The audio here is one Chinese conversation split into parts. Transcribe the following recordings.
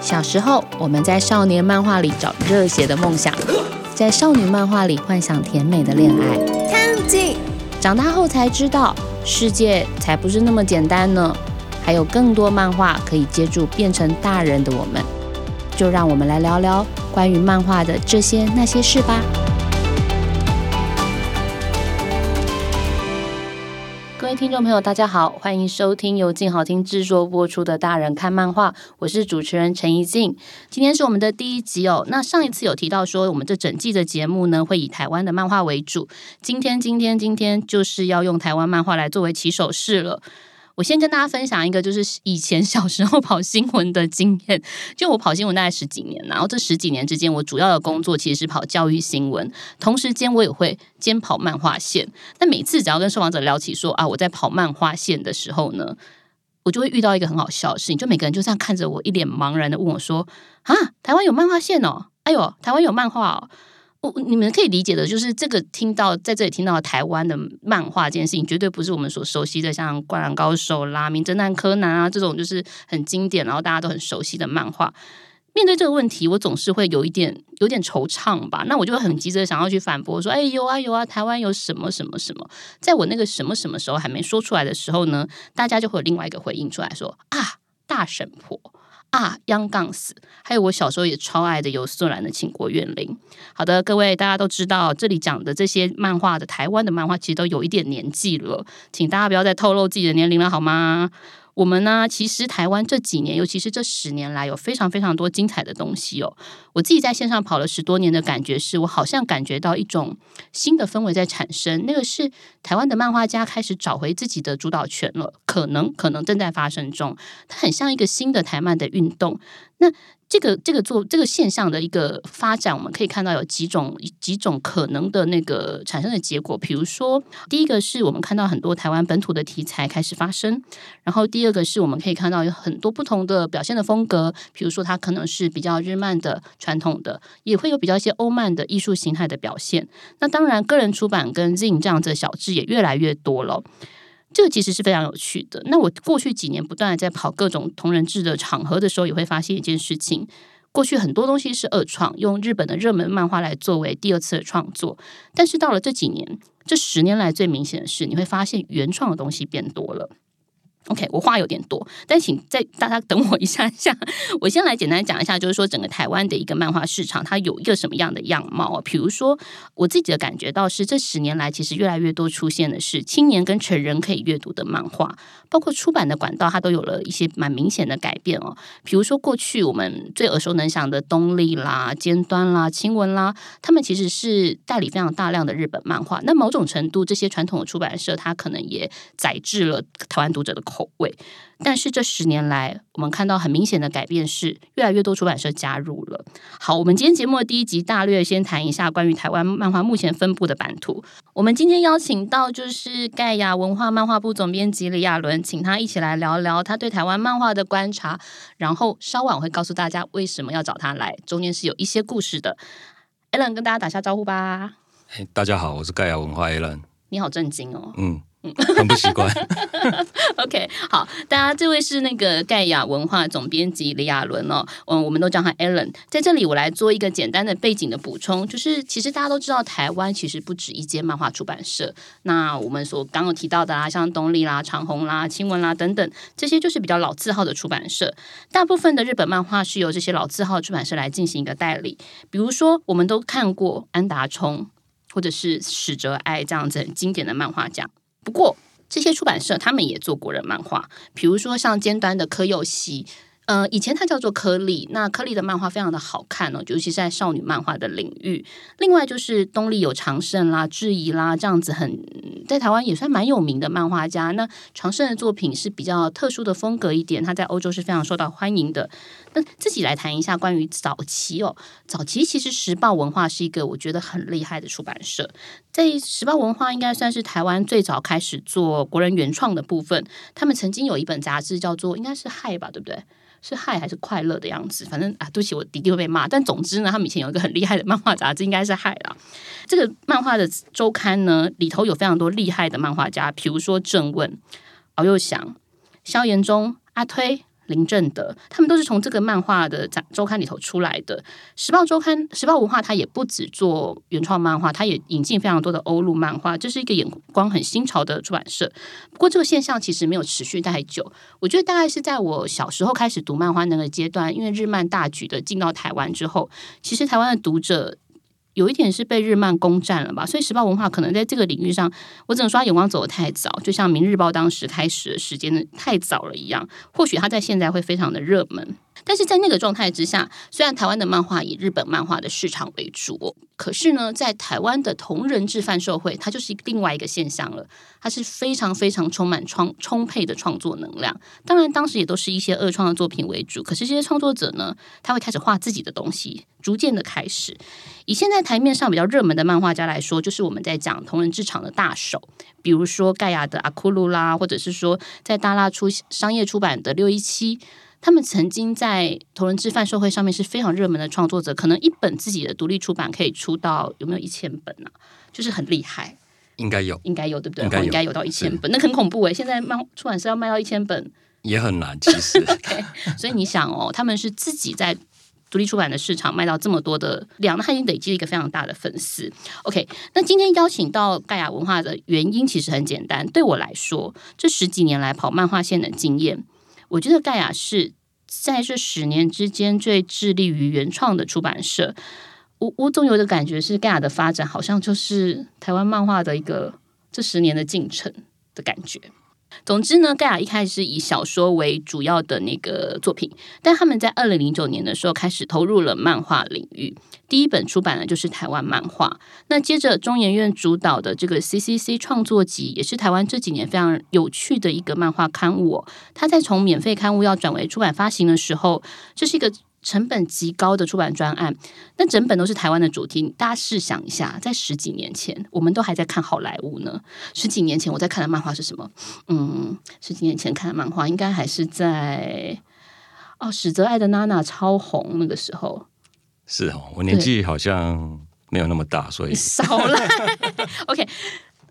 小时候，我们在少年漫画里找热血的梦想，在少女漫画里幻想甜美的恋爱。长大后才知道，世界才不是那么简单呢，还有更多漫画可以接住变成大人的我们。就让我们来聊聊关于漫画的这些那些事吧。听众朋友，大家好，欢迎收听由静好听制作播出的《大人看漫画》，我是主持人陈怡静。今天是我们的第一集哦。那上一次有提到说，我们这整季的节目呢，会以台湾的漫画为主。今天，今天，今天就是要用台湾漫画来作为起手式了。我先跟大家分享一个，就是 以前小时候跑新闻的经验。就我跑新闻大概十几年，然后这十几年之间，我主要的工作其实是跑教育新闻，同时间我也会兼跑漫画线。但每次只要跟受访者聊起说啊，我在跑漫画线的时候呢，我就会遇到一个很好笑的事情，就每个人就这样看着我，一脸茫然的问我说：“啊，台湾有漫画线哦？哎呦，台湾有漫画哦？”我你们可以理解的，就是这个听到在这里听到台湾的漫画这件事情，绝对不是我们所熟悉的，像《灌篮高手》啦、《名侦探柯南》啊这种，就是很经典，然后大家都很熟悉的漫画。面对这个问题，我总是会有一点有点惆怅吧。那我就会很急着想要去反驳说：“哎，有啊有啊，台湾有什么什么什么。”在我那个什么什么时候还没说出来的时候呢，大家就会有另外一个回应出来说：“啊，大神婆。”啊，央杠死，还有我小时候也超爱的有素兰的《秦国怨灵》。好的，各位大家都知道，这里讲的这些漫画的台湾的漫画，其实都有一点年纪了，请大家不要再透露自己的年龄了，好吗？我们呢，其实台湾这几年，尤其是这十年来，有非常非常多精彩的东西哦。我自己在线上跑了十多年的感觉是，我好像感觉到一种新的氛围在产生。那个是台湾的漫画家开始找回自己的主导权了，可能可能正在发生中。它很像一个新的台漫的运动。那这个这个做这个现象的一个发展，我们可以看到有几种几种可能的那个产生的结果。比如说，第一个是我们看到很多台湾本土的题材开始发生，然后第二个是我们可以看到有很多不同的表现的风格。比如说，它可能是比较日漫的传统的，也会有比较一些欧漫的艺术形态的表现。那当然，个人出版跟 Zin 这样子的小志也越来越多了。这个其实是非常有趣的。那我过去几年不断的在跑各种同人志的场合的时候，也会发现一件事情：过去很多东西是二创，用日本的热门漫画来作为第二次的创作。但是到了这几年，这十年来最明显的是，你会发现原创的东西变多了。OK，我话有点多，但请再大家等我一下下。我先来简单讲一下，就是说整个台湾的一个漫画市场，它有一个什么样的样貌啊？比如说，我自己的感觉到是，这十年来其实越来越多出现的是青年跟成人可以阅读的漫画，包括出版的管道，它都有了一些蛮明显的改变哦。比如说，过去我们最耳熟能详的东立啦、尖端啦、青文啦，他们其实是代理非常大量的日本漫画。那某种程度，这些传统的出版社，它可能也载制了台湾读者的。口味，但是这十年来，我们看到很明显的改变是，越来越多出版社加入了。好，我们今天节目的第一集大略先谈一下关于台湾漫画目前分布的版图。我们今天邀请到就是盖亚文化漫画部总编辑李亚伦，请他一起来聊聊他对台湾漫画的观察。然后稍晚我会告诉大家为什么要找他来，中间是有一些故事的。Allen 跟大家打下招呼吧。大家好，我是盖亚文化 Allen。你好震惊哦。嗯。嗯 很不习惯。OK，好，大家，这位是那个盖亚文化总编辑李亚伦哦，嗯，我们都叫他 Allen。在这里，我来做一个简单的背景的补充，就是其实大家都知道，台湾其实不止一间漫画出版社。那我们所刚刚提到的啦，像东立啦、长虹啦、青文啦等等，这些就是比较老字号的出版社。大部分的日本漫画是由这些老字号出版社来进行一个代理。比如说，我们都看过安达充或者是史哲爱这样子很经典的漫画家。不过，这些出版社他们也做过人漫画，比如说像尖端的柯佑熙。呃，以前它叫做颗粒，那颗粒的漫画非常的好看哦，尤其是在少女漫画的领域。另外就是东立有长胜啦、质疑啦这样子，很在台湾也算蛮有名的漫画家。那长胜的作品是比较特殊的风格一点，他在欧洲是非常受到欢迎的。那自己来谈一下关于早期哦，早期其实时报文化是一个我觉得很厉害的出版社，在时报文化应该算是台湾最早开始做国人原创的部分。他们曾经有一本杂志叫做应该是嗨吧，对不对？是害还是快乐的样子？反正啊，对不起，我的确会被骂。但总之呢，他们以前有一个很厉害的漫画杂志，应该是害啦。这个漫画的周刊呢，里头有非常多厉害的漫画家，比如说正问、敖又祥、萧炎中、阿推、林正德，他们都是从这个漫画的杂周刊里头出来的。时报周刊、时报文化，它也不只做原创漫画，它也引进非常多的欧陆漫画，这是一个眼光很新潮的出版社。不过这个现象其实没有持续太久，我觉得大概是在我小时候开始读漫画那个阶段，因为日漫大举的进到台湾之后，其实台湾的读者。有一点是被日漫攻占了吧，所以时报文化可能在这个领域上，我只能说眼光走得太早，就像明日报当时开始的时间太早了一样。或许它在现在会非常的热门，但是在那个状态之下，虽然台湾的漫画以日本漫画的市场为主，可是呢，在台湾的同人制贩售会，它就是另外一个现象了。它是非常非常充满创充沛的创作能量。当然，当时也都是一些二创的作品为主，可是这些创作者呢，他会开始画自己的东西，逐渐的开始。以现在台面上比较热门的漫画家来说，就是我们在讲同人制场的大手，比如说盖亚的阿库鲁啦，或者是说在大拉出商业出版的六一七，他们曾经在同人制贩售会上面是非常热门的创作者，可能一本自己的独立出版可以出到有没有一千本呢？就是很厉害。应该有，应该有，对不对？应该有，应该有到一千本，那很恐怖哎！现在漫出版社要卖到一千本也很难，其实。OK，所以你想哦，他们是自己在独立出版的市场卖到这么多的量，那他已经累积了一个非常大的粉丝。OK，那今天邀请到盖亚文化的原因其实很简单，对我来说，这十几年来跑漫画线的经验，我觉得盖亚是在这十年之间最致力于原创的出版社。我我总有的感觉是盖亚的发展好像就是台湾漫画的一个这十年的进程的感觉。总之呢，盖亚一开始是以小说为主要的那个作品，但他们在二零零九年的时候开始投入了漫画领域。第一本出版的就是台湾漫画。那接着中研院主导的这个 CCC 创作集，也是台湾这几年非常有趣的一个漫画刊物。它在从免费刊物要转为出版发行的时候，这是一个。成本极高的出版专案，那整本都是台湾的主题。大家试想一下，在十几年前，我们都还在看好莱坞呢。十几年前我在看的漫画是什么？嗯，十几年前看的漫画应该还是在哦，史泽爱的娜娜超红那个时候。是哦，我年纪好像没有那么大，所以少了。OK。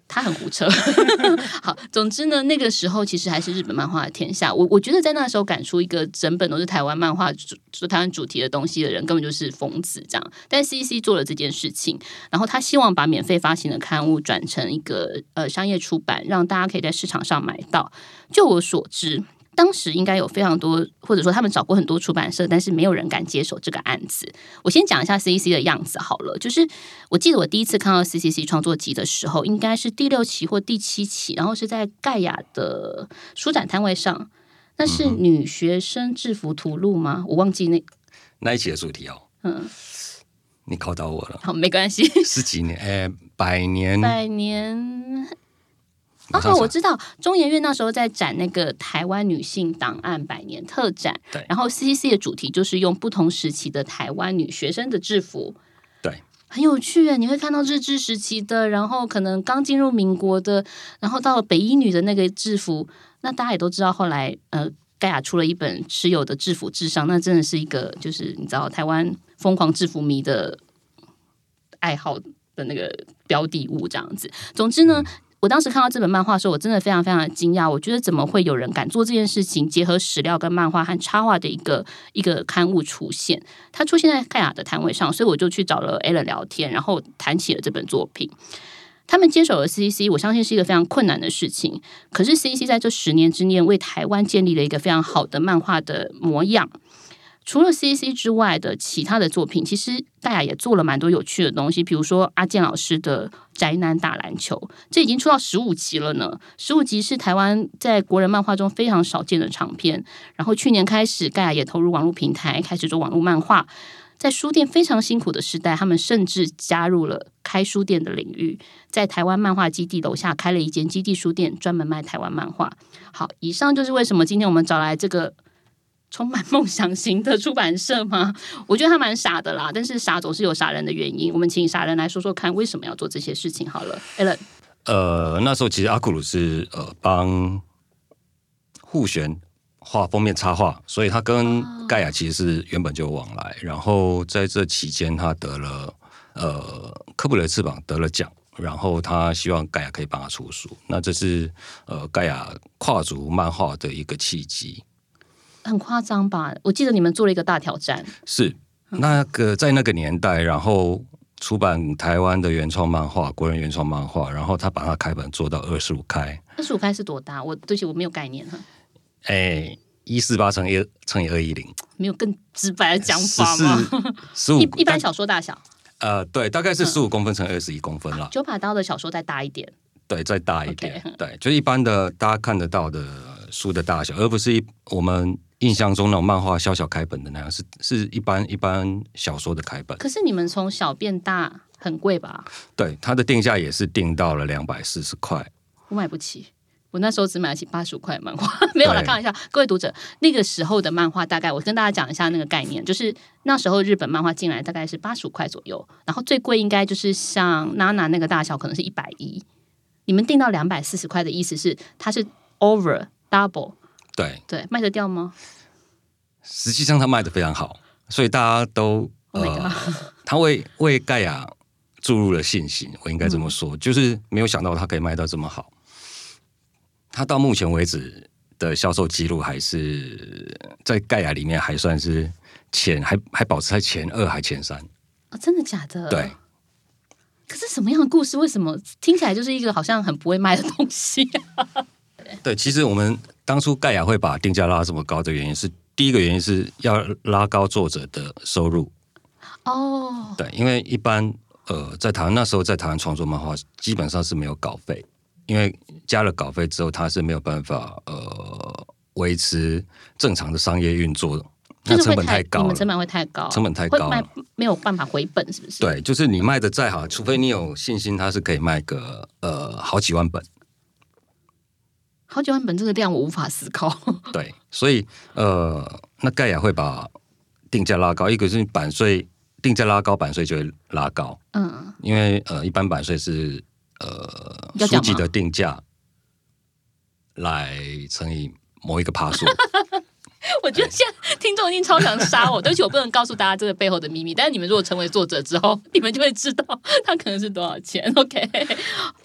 他很胡扯，好，总之呢，那个时候其实还是日本漫画的天下。我我觉得在那时候赶出一个整本都是台湾漫画主台湾主题的东西的人，根本就是疯子这样。但 C C 做了这件事情，然后他希望把免费发行的刊物转成一个呃商业出版，让大家可以在市场上买到。就我所知。当时应该有非常多，或者说他们找过很多出版社，但是没有人敢接手这个案子。我先讲一下 CCC 的样子好了，就是我记得我第一次看到 C C C 创作集的时候，应该是第六期或第七期，然后是在盖亚的书展摊位上。那是女学生制服图录吗？我忘记那那一期的主题哦。嗯，你考到我了。好，没关系。十几年，哎，百年，百年。哦，我知道中研院那时候在展那个台湾女性档案百年特展，对。然后 CCC 的主题就是用不同时期的台湾女学生的制服，对，很有趣诶。你会看到日治时期的，然后可能刚进入民国的，然后到了北一女的那个制服。那大家也都知道，后来呃，盖亚出了一本持有的制服至上，那真的是一个就是你知道台湾疯狂制服迷的爱好的那个标的物这样子。总之呢。我当时看到这本漫画的时候，我真的非常非常的惊讶。我觉得怎么会有人敢做这件事情？结合史料跟漫画和插画的一个一个刊物出现，它出现在盖亚的摊位上，所以我就去找了 Allen 聊天，然后谈起了这本作品。他们接手了 CCC，我相信是一个非常困难的事情。可是 CCC 在这十年之内，为台湾建立了一个非常好的漫画的模样。除了 C C 之外的其他的作品，其实大家也做了蛮多有趣的东西。比如说阿健老师的《宅男打篮球》，这已经出到十五集了呢。十五集是台湾在国人漫画中非常少见的长篇。然后去年开始，盖亚也投入网络平台，开始做网络漫画。在书店非常辛苦的时代，他们甚至加入了开书店的领域，在台湾漫画基地楼下开了一间基地书店，专门卖台湾漫画。好，以上就是为什么今天我们找来这个。充满梦想型的出版社吗？我觉得他蛮傻的啦，但是傻总是有傻人的原因。我们请傻人来说说看，为什么要做这些事情？好了，Allen，呃，那时候其实阿库鲁是呃帮互璇画封面插画，所以他跟盖亚其实是原本就有往来。然后在这期间，他得了呃科布雷翅膀得了奖，然后他希望盖亚可以帮他出书。那这是呃盖亚跨足漫画的一个契机。很夸张吧？我记得你们做了一个大挑战，是那个在那个年代，然后出版台湾的原创漫画，国人原创漫画，然后他把它开本做到二十五开，二十五开是多大？我对不起，我没有概念哈，哎，一四八乘以乘以二一零，没有更直白的讲法吗？十五一一般小说大小，呃，对，大概是十五公分乘二十一公分啦。九把刀的小说再大一点，对，再大一点对，就一般的大家看得到的书的大小，而不是一我们印象中那种漫画小小开本的那样，是是一般一般小说的开本。可是你们从小变大很贵吧？对，它的定价也是定到了两百四十块。我买不起。我那时候只买得起八十五块漫画，没有啦，对开玩笑。各位读者，那个时候的漫画大概，我跟大家讲一下那个概念，就是那时候日本漫画进来大概是八十五块左右，然后最贵应该就是像娜娜那个大小，可能是一百一。你们定到两百四十块的意思是它是 over double，对，对，卖得掉吗？实际上它卖的非常好，所以大家都 Oh 呃，他为为盖亚注入了信心，我应该这么说，就是没有想到它可以卖到这么好。它到目前为止的销售记录还是在盖亚里面还算是前，还还保持在前二还前三。哦，真的假的？对。可是什么样的故事？为什么听起来就是一个好像很不会卖的东西、对，其实我们当初盖亚会把定价拉这么高的原因是，第一个原因是要拉高作者的收入。哦，对，因为一般呃，在台湾那时候在台湾创作漫画基本上是没有稿费，因为加了稿费之后，他是没有办法呃维持正常的商业运作的，那成本太高。成本会太高，成本太高没有办法回本，是不是？，对，就是你卖的再好，除非你有信心，它是可以卖个呃好几万本。好几万本这个量我无法思考。对，所以呃，那盖亚会把定价拉高，一个是版税定价拉高，版税就会拉高，嗯，因为呃，一般版税是呃书籍的定价来乘以某一个趴数。我觉得现在听众一定超想杀我，对不起，我不能告诉大家这个背后的秘密。但是你们如果成为作者之后，你们就会知道它可能是多少钱。OK，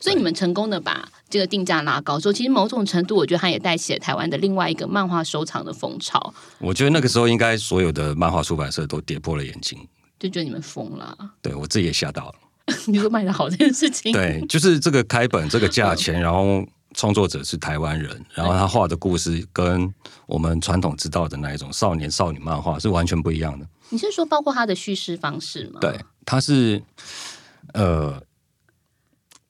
所以你们成功的把这个定价拉高之后，其实某种程度，我觉得它也带起了台湾的另外一个漫画收藏的风潮，我觉得那个时候应该所有的漫画出版社都跌破了眼镜，就觉得你们疯了。对我自己也吓到了。你说卖的好这件事情，对，就是这个开本这个价钱，然后创作者是台湾人，然后他画的故事跟我们传统知道的那一种少年少女漫画是完全不一样的。你是说包括他的叙事方式吗？对，他是呃，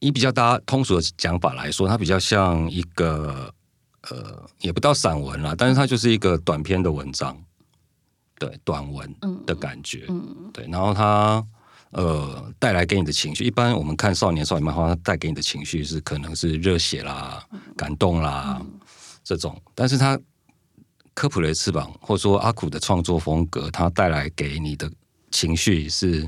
以比较大家通俗的讲法来说，它比较像一个呃，也不到散文啦，但是它就是一个短篇的文章，对，短文的感觉，嗯，对，然后它。呃，带来给你的情绪，一般我们看少年少女漫画，它带给你的情绪是可能是热血啦、感动啦、这种，但是它科普的翅膀，或者说阿苦的创作风格，它带来给你的情绪是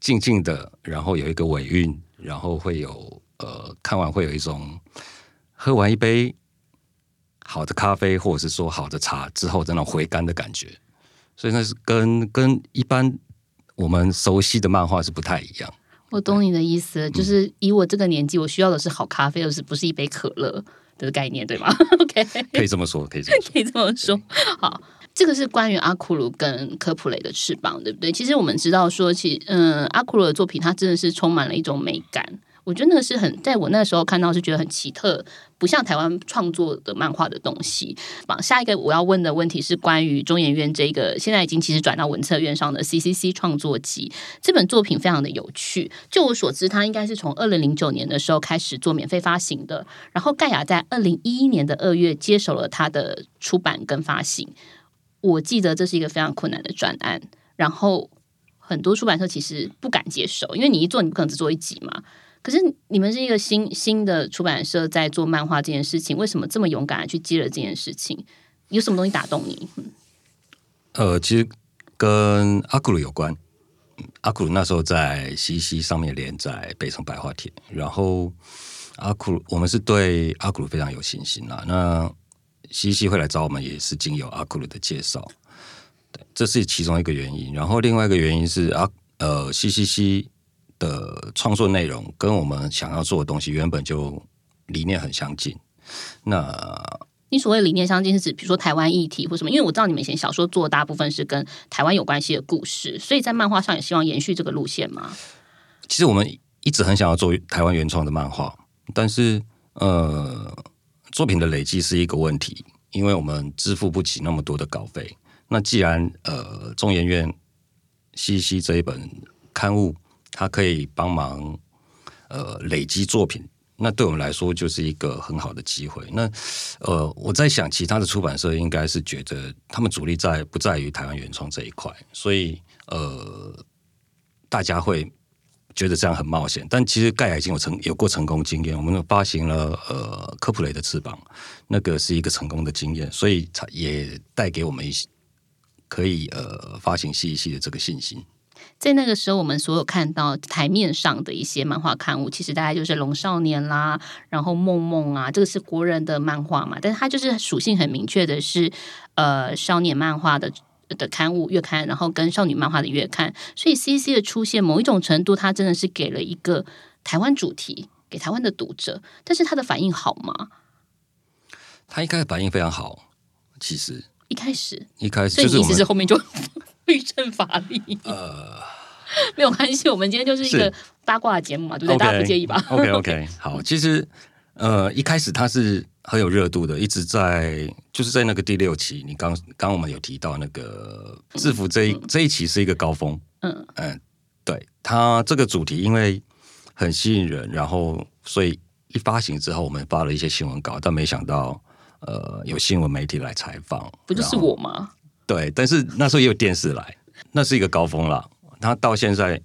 静静的，然后有一个尾韵，然后会有呃，看完会有一种喝完一杯好的咖啡，或者是说好的茶之后的那种回甘的感觉，所以那是跟跟一般我们熟悉的漫画是不太一样。我懂你的意思，就是以我这个年纪，我需要的是好咖啡，而是不是一杯可乐的概念，对吗？OK，可以这么说，可以这么说。可以这么说。好，这个是关于阿库鲁跟科普雷的翅膀，对不对？其实我们知道说，其嗯，阿库鲁的作品，它真的是充满了一种美感。我觉得那个是很，在我那时候看到是觉得很奇特，不像台湾创作的漫画的东西。下一个我要问的问题是关于中研院这个现在已经其实转到文策院上的 CCC 创作集这本作品非常的有趣。就我所知，它应该是从二零零九年的时候开始做免费发行的，然后盖亚在二零一一年的二月接手了它的出版跟发行。我记得这是一个非常困难的专案，然后很多出版社其实不敢接手，因为你一做你不可能只做一集嘛。可是你们是一个新新的出版社在做漫画这件事情，为什么这么勇敢的去接了这件事情？有什么东西打动你？呃，其实跟阿古鲁有关。阿古鲁那时候在西西上面连载《北城白话帖》，然后阿古鲁我们是对阿古鲁非常有信心啦。那西西会来找我们，也是经由阿库鲁的介绍，对，这是其中一个原因。然后另外一个原因是阿呃西西西的创作内容跟我们想要做的东西原本就理念很相近。那你所谓理念相近是指，比如说台湾议题或什么？因为我知道你们以前小说做的大部分是跟台湾有关系的故事，所以在漫画上也希望延续这个路线吗？其实我们一直很想要做台湾原创的漫画，但是呃，作品的累积是一个问题，因为我们支付不起那么多的稿费。那既然呃中研院西西这一本刊物，它可以帮忙呃累积作品。那对我们来说就是一个很好的机会。那呃，我在想，其他的出版社应该是觉得他们主力在不在于台湾原创这一块，所以呃，大家会觉得这样很冒险。但其实盖亚已经有成有过成功经验，我们发行了呃科普雷的翅膀，那个是一个成功的经验，所以才也带给我们一些可以呃发行细一细的这个信心。在那个时候，我们所有看到台面上的一些漫画刊物，其实大概就是《龙少年》啦，然后《梦梦》啊，这个是国人的漫画嘛，但是它就是属性很明确的是，呃，少年漫画的的刊物月刊，然后跟少女漫画的月刊，所以 C C 的出现，某一种程度，它真的是给了一个台湾主题给台湾的读者，但是他的反应好吗？他一开始反应非常好，其实一开始一开始，所以意思是后面就。律政法力，呃，没有关系，我们今天就是一个八卦的节目嘛，对不对？大家不介意吧？OK OK，好，其实呃，一开始他是很有热度的，一直在就是在那个第六期，你刚刚我们有提到那个制服这一这一期是一个高峰，嗯嗯，对，它这个主题因为很吸引人，然后所以一发行之后，我们发了一些新闻稿，但没想到呃有新闻媒体来采访，不就是我吗？对，但是那时候也有电视来，那是一个高峰了。他到现在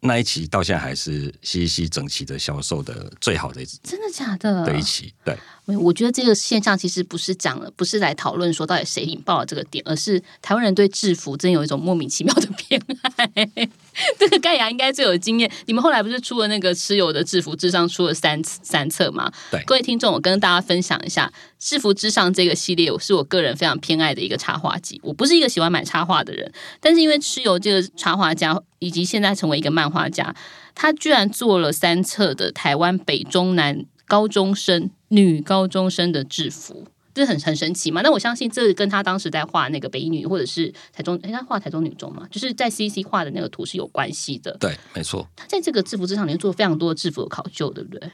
那一期到现在还是西西整齐的销售的最好的一真的假的？的一期，对。我觉得这个现象其实不是讲了，不是来讨论说到底谁引爆了这个点，而是台湾人对制服真有一种莫名其妙的偏爱。这个盖亚应该最有经验。你们后来不是出了那个蚩尤的制服之上出了三三册吗？对，各位听众，我跟大家分享一下制服之上这个系列，是我个人非常偏爱的一个插画集。我不是一个喜欢买插画的人，但是因为蚩尤这个插画家，以及现在成为一个漫画家，他居然做了三册的台湾北中南高中生。女高中生的制服，这很很神奇嘛？那我相信这跟他当时在画那个北女或者是台中，哎，他画台中女中嘛，就是在 C C 画的那个图是有关系的。对，没错。他在这个制服之上，你做非常多的制服的考究，对不对？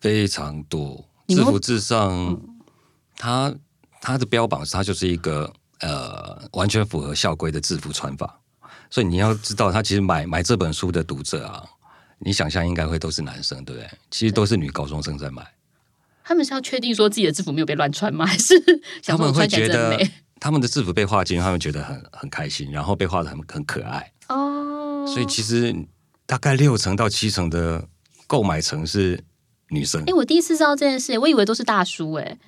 非常多制服之上，他他的标榜是，他就是一个呃完全符合校规的制服穿法。所以你要知道，他其实买买这本书的读者啊，你想象应该会都是男生，对不对？其实都是女高中生在买。他们是要确定说自己的制服没有被乱穿吗？还是他们会觉得 他们的制服被画进，他们觉得很很开心，然后被画的很很可爱哦。所以其实大概六成到七成的购买层是女生。哎，我第一次知道这件事，我以为都是大叔哎。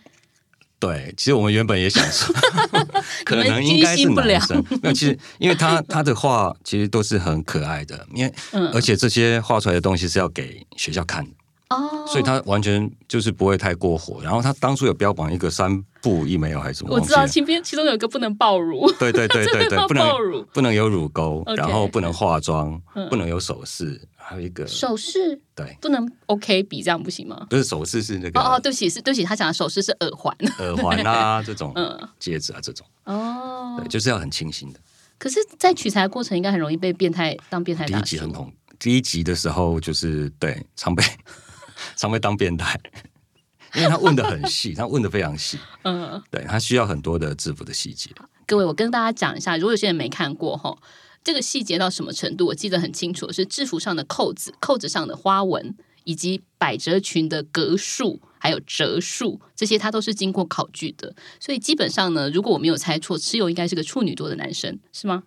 对，其实我们原本也想说，可能应该是男生。没有，其实因为他他的画其实都是很可爱的，因为而且这些画出来的东西是要给学校看的。哦，所以他完全就是不会太过火。然后他当初有标榜一个三不一没有还是什么？我知道，其边其中有一个不能爆乳。对对对对对，不能爆乳，不能有乳沟，然后不能化妆，不能有首饰，还有一个首饰，对，不能 OK 比这样不行吗？不是首饰是那个哦哦，对不起是对不起，他讲的首饰是耳环，耳环啊这种，嗯，戒指啊这种哦，对，就是要很清新的。可是，在取材过程应该很容易被变态当变态。第一集很恐，第一集的时候就是对常被。常被当变态，因为他问的很细，他问的非常细，嗯，对他需要很多的制服的细节。各位，我跟大家讲一下，如果有些人没看过哈，这个细节到什么程度，我记得很清楚，是制服上的扣子、扣子上的花纹，以及百褶裙的格数，还有折数，这些他都是经过考据的。所以基本上呢，如果我没有猜错，蚩尤应该是个处女座的男生，是吗？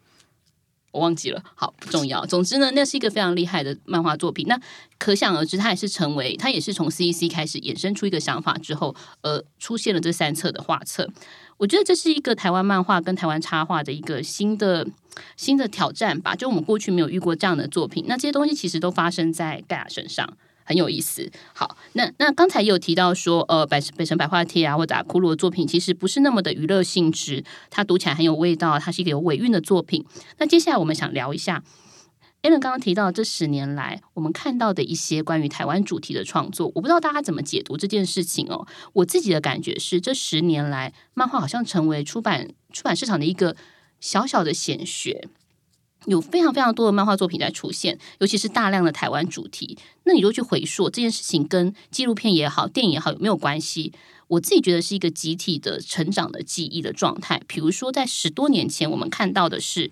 我忘记了，好不重要。总之呢，那是一个非常厉害的漫画作品。那可想而知，它也是成为，它也是从 C E C 开始衍生出一个想法之后，呃，出现了这三册的画册。我觉得这是一个台湾漫画跟台湾插画的一个新的新的挑战吧。就我们过去没有遇过这样的作品。那这些东西其实都发生在盖亚身上。很有意思。好，那那刚才也有提到说，呃，北北城百花贴啊，或者阿库鲁的作品，其实不是那么的娱乐性质，它读起来很有味道，它是一个有尾韵的作品。那接下来我们想聊一下，a l n 刚刚提到这十年来我们看到的一些关于台湾主题的创作，我不知道大家怎么解读这件事情哦。我自己的感觉是，这十年来漫画好像成为出版出版市场的一个小小的显学。有非常非常多的漫画作品在出现，尤其是大量的台湾主题。那你就去回溯这件事情，跟纪录片也好、电影也好有没有关系？我自己觉得是一个集体的成长的记忆的状态。比如说，在十多年前，我们看到的是《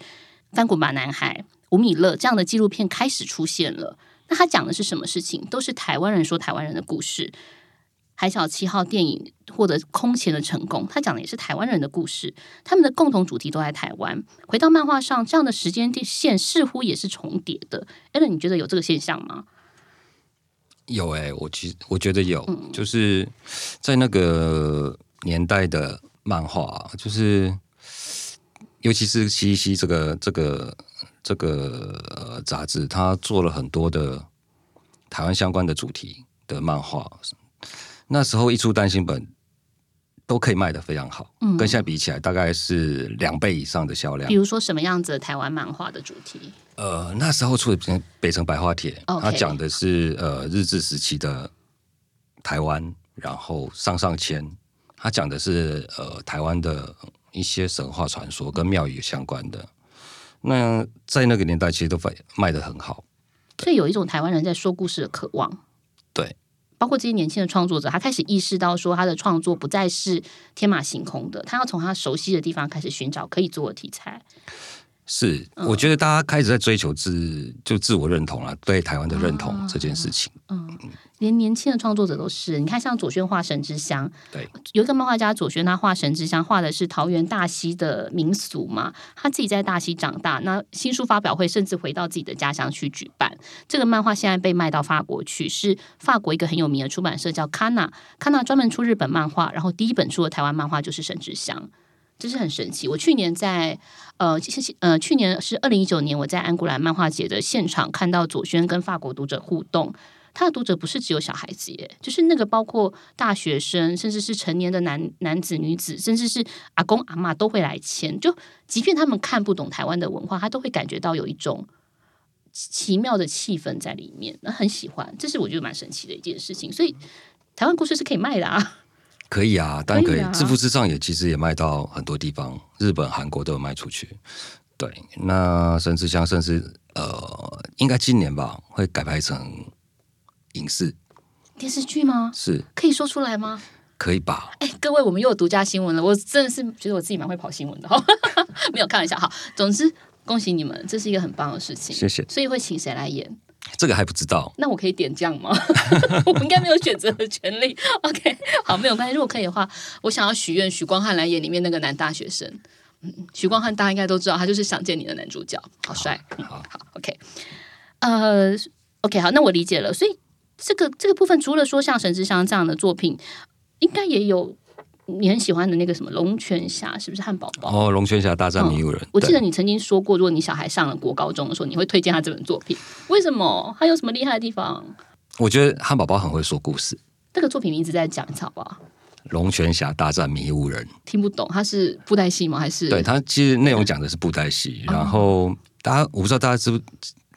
翻滚吧，男孩》、吴米勒这样的纪录片开始出现了。那他讲的是什么事情？都是台湾人说台湾人的故事。海角七号电影获得空前的成功，他讲的也是台湾人的故事，他们的共同主题都在台湾。回到漫画上，这样的时间线似乎也是重叠的。艾伦，你觉得有这个现象吗？有哎，我其实我觉得有，就是在那个年代的漫画，就是尤其是西西这个这个这个杂志，它做了很多的台湾相关的主题的漫画。那时候一出单行本都可以卖的非常好，跟现在比起来，大概是两倍以上的销量。比如说什么样子的台湾漫画的主题？呃，那时候出的《北城白话帖》，它讲的是呃日治时期的台湾，然后上上签，它讲的是呃台湾的一些神话传说跟庙宇相关的。那在那个年代，其实都卖卖的很好，所以有一种台湾人在说故事的渴望。对。包括这些年轻的创作者，他开始意识到说，他的创作不再是天马行空的，他要从他熟悉的地方开始寻找可以做的题材。是，我觉得大家开始在追求自就自我认同了，对台湾的认同这件事情。嗯，连年轻的创作者都是。你看，像左轩画《神之乡》，对，有一个漫画家左轩，他画《神之乡》，画的是桃园大溪的民俗嘛。他自己在大溪长大，那新书发表会甚至回到自己的家乡去举办。这个漫画现在被卖到法国去，是法国一个很有名的出版社叫 Kana，Kana 专门出日本漫画，然后第一本出的台湾漫画就是《神之乡》。这是很神奇。我去年在呃，呃，去年是二零一九年，我在安古兰漫画节的现场看到左轩跟法国读者互动。他的读者不是只有小孩子耶，就是那个包括大学生，甚至是成年的男男子、女子，甚至是阿公阿妈都会来签。就即便他们看不懂台湾的文化，他都会感觉到有一种奇妙的气氛在里面，那很喜欢。这是我觉得蛮神奇的一件事情。所以台湾故事是可以卖的啊。可以啊，当然可以。致富之上也其实也卖到很多地方，日本、韩国都有卖出去。对，那甚至像甚至呃，应该今年吧会改拍成影视电视剧吗？是可以说出来吗？可以吧？哎，各位，我们又有独家新闻了。我真的是觉得我自己蛮会跑新闻的哈，没有开玩笑哈。总之，恭喜你们，这是一个很棒的事情。谢谢。所以会请谁来演？这个还不知道，那我可以点将吗？我应该没有选择的权利。OK，好，没有关系。如果可以的话，我想要许愿许光汉来演里面那个男大学生。嗯，许光汉大家应该都知道，他就是《想见你》的男主角，好帅。好，OK，呃，OK，好，那我理解了。所以这个这个部分，除了说像《神之乡》这样的作品，应该也有。你很喜欢的那个什么龙泉侠是不是汉堡包？哦，龙泉侠大战迷雾人。我记得你曾经说过，如果你小孩上了国高中的时候，你会推荐他这本作品。为什么？他有什么厉害的地方？我觉得汉堡包很会说故事。这个作品名字在讲好不好？龙泉侠大战迷雾人。听不懂，他是布袋戏吗？还是？对他其实内容讲的是布袋戏。然后大家我不知道大家知不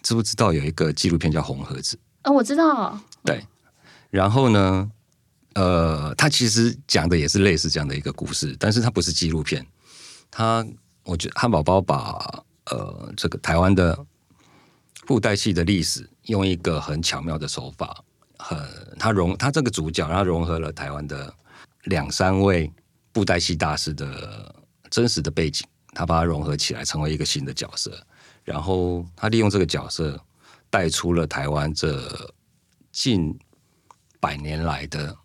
知不知道有一个纪录片叫《红盒子》啊？我知道。对，然后呢？呃，他其实讲的也是类似这样的一个故事，但是它不是纪录片。他，我觉得汉堡包把呃这个台湾的布袋戏的历史，用一个很巧妙的手法，很他融他这个主角，他融合了台湾的两三位布袋戏大师的真实的背景，他把它融合起来，成为一个新的角色。然后他利用这个角色，带出了台湾这近百年来的。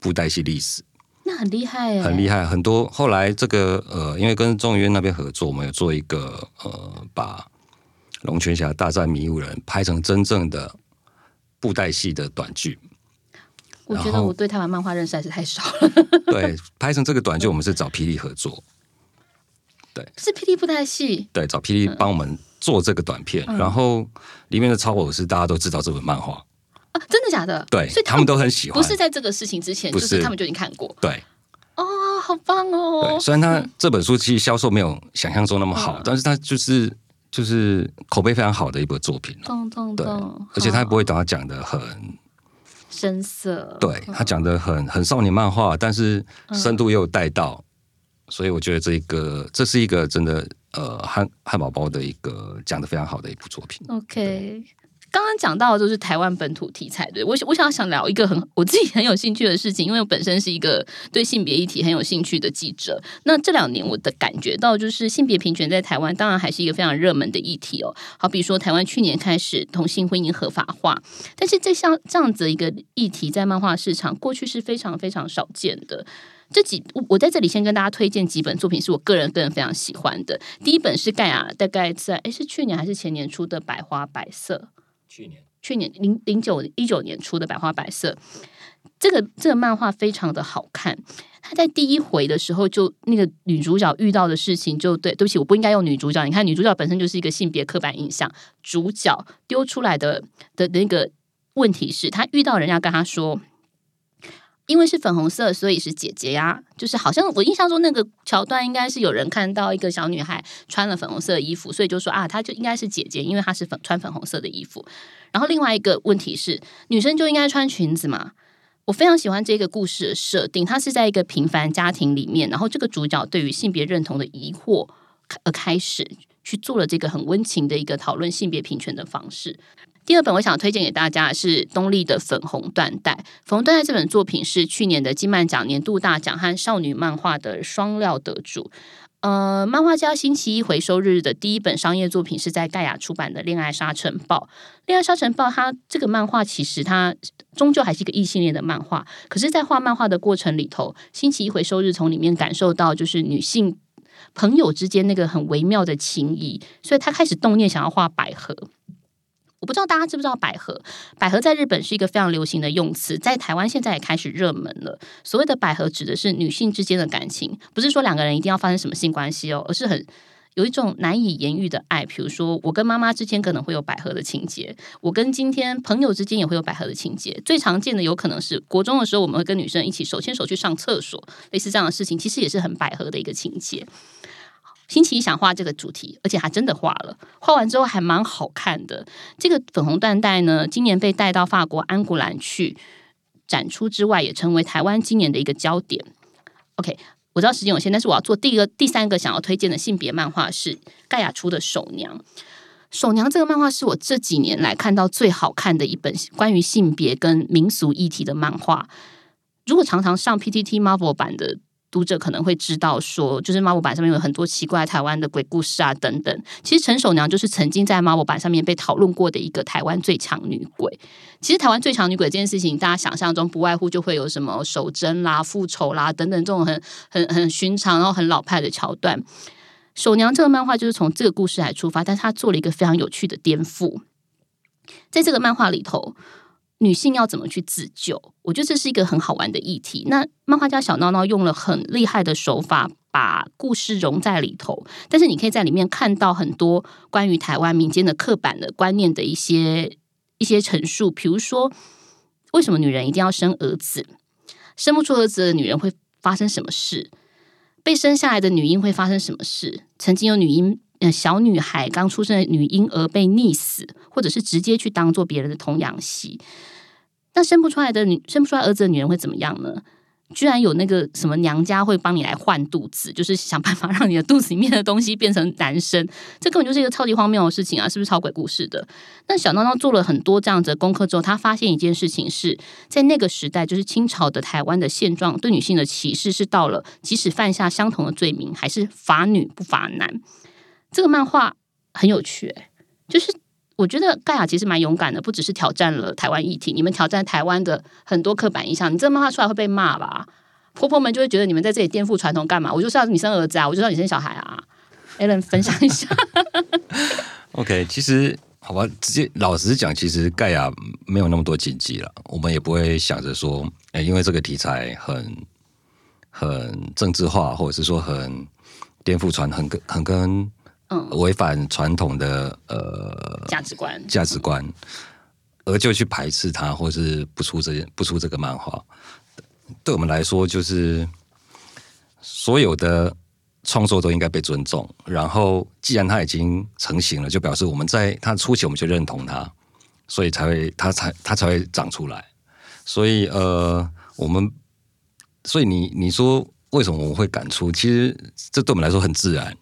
布袋戏历史，那很厉害，很厉害。很多后来这个呃，因为跟中医院那边合作，我们有做一个呃，把《龙泉侠大战迷雾人》拍成真正的布袋戏的短剧。我觉得我对台湾漫画认识还是太少了。对，拍成这个短剧，我们是找霹雳合作。对，是霹雳布袋戏。对，找霹雳帮我们做这个短片，然后里面的超偶是大家都知道这本漫画。假的？对，所以他们都很喜欢。不是在这个事情之前，就是他们就已经看过。对，哦，好棒哦！对，虽然他这本书其实销售没有想象中那么好，但是他就是就是口碑非常好的一部作品对，，而且他好不会把它讲的很，深色，对他讲的很很少年漫画，但是深度又有带到，所以我觉得这个这是一个真的呃汉汉堡包的一个讲的非常好的一部作品。OK，刚刚讲到的就是台湾本土题材，对我我想要想聊一个很我自己很有兴趣的事情，因为我本身是一个对性别议题很有兴趣的记者。那这两年我的感觉到，就是性别平权在台湾当然还是一个非常热门的议题哦。好比说，台湾去年开始同性婚姻合法化，但是这像这样子一个议题，在漫画市场过去是非常非常少见的。这几我我在这里先跟大家推荐几本作品，是我个人个人非常喜欢的。第一本是盖亚，大概在诶是去年还是前年出的《百花百色》，去年去年零零九一九年出的《百花百色》，这个这个漫画非常的好看。他在第一回的时候就那个女主角遇到的事情就对，对不起，我不应该用女主角。你看女主角本身就是一个性别刻板印象，主角丢出来的的那个问题是，他遇到人家跟他说。因为是粉红色，所以是姐姐呀。就是好像我印象中那个桥段，应该是有人看到一个小女孩穿了粉红色的衣服，所以就说啊，她就应该是姐姐，因为她是粉穿粉红色的衣服。然后另外一个问题是，女生就应该穿裙子嘛？我非常喜欢这个故事的设定，它是在一个平凡家庭里面，然后这个主角对于性别认同的疑惑而开始去做了这个很温情的一个讨论性别平权的方式。第二本我想推荐给大家的是东立的《粉红缎带》。《粉红缎带》这本作品是去年的金漫奖年度大奖和少女漫画的双料得主。呃，漫画家星期一回收日的第一本商业作品是在盖亚出版的《恋爱沙尘暴》。《恋爱沙尘暴》它这个漫画其实它终究还是一个异性恋的漫画，可是，在画漫画的过程里头，星期一回收日从里面感受到就是女性朋友之间那个很微妙的情谊，所以他开始动念想要画百合。我不知道大家知不知道百合？百合在日本是一个非常流行的用词，在台湾现在也开始热门了。所谓的百合指的是女性之间的感情，不是说两个人一定要发生什么性关系哦，而是很有一种难以言喻的爱。比如说，我跟妈妈之间可能会有百合的情节，我跟今天朋友之间也会有百合的情节。最常见的有可能是国中的时候，我们会跟女生一起手牵手去上厕所，类似这样的事情，其实也是很百合的一个情节。星期一想画这个主题，而且还真的画了。画完之后还蛮好看的。这个粉红缎带呢，今年被带到法国安古兰去展出之外，也成为台湾今年的一个焦点。OK，我知道时间有限，但是我要做第一个、第三个想要推荐的性别漫画是盖亚出的《手娘》。《手娘》这个漫画是我这几年来看到最好看的一本关于性别跟民俗议题的漫画。如果常常上 PTT Marvel 版的。读者可能会知道说，就是 Marvel 版上面有很多奇怪台湾的鬼故事啊等等。其实陈守娘就是曾经在 Marvel 版上面被讨论过的一个台湾最强女鬼。其实台湾最强女鬼这件事情，大家想象中不外乎就会有什么守贞啦、复仇啦等等这种很很很寻常然后很老派的桥段。守娘这个漫画就是从这个故事来出发，但是他做了一个非常有趣的颠覆。在这个漫画里头。女性要怎么去自救？我觉得这是一个很好玩的议题。那漫画家小闹闹用了很厉害的手法，把故事融在里头。但是你可以在里面看到很多关于台湾民间的刻板的观念的一些一些陈述。比如说，为什么女人一定要生儿子？生不出儿子的女人会发生什么事？被生下来的女婴会发生什么事？曾经有女婴。呃，小女孩刚出生的女婴儿被溺死，或者是直接去当做别人的童养媳。那生不出来的女，生不出来儿子的女人会怎么样呢？居然有那个什么娘家会帮你来换肚子，就是想办法让你的肚子里面的东西变成男生，这根本就是一个超级荒谬的事情啊！是不是超鬼故事的？那小闹闹做了很多这样子的功课之后，他发现一件事情是在那个时代，就是清朝的台湾的现状，对女性的歧视是到了即使犯下相同的罪名，还是罚女不罚男。这个漫画很有趣、欸，就是我觉得盖亚其实蛮勇敢的，不只是挑战了台湾议题，你们挑战台湾的很多刻板印象。你这个漫画出来会被骂吧？婆婆们就会觉得你们在这里颠覆传统干嘛？我就是要你生儿子啊，我就要你生小孩啊。Allen 分享一下。OK，其实好吧，直接老实讲，其实盖亚没有那么多禁忌了，我们也不会想着说，哎，因为这个题材很很政治化，或者是说很颠覆传，很跟很跟。嗯，违反传统的呃价值观，价值观，而就去排斥它，或是不出这不出这个漫画，对我们来说，就是所有的创作都应该被尊重。然后，既然它已经成型了，就表示我们在它初期我们就认同它，所以才会它才它才会长出来。所以，呃，我们，所以你你说为什么我们会赶出？其实这对我们来说很自然。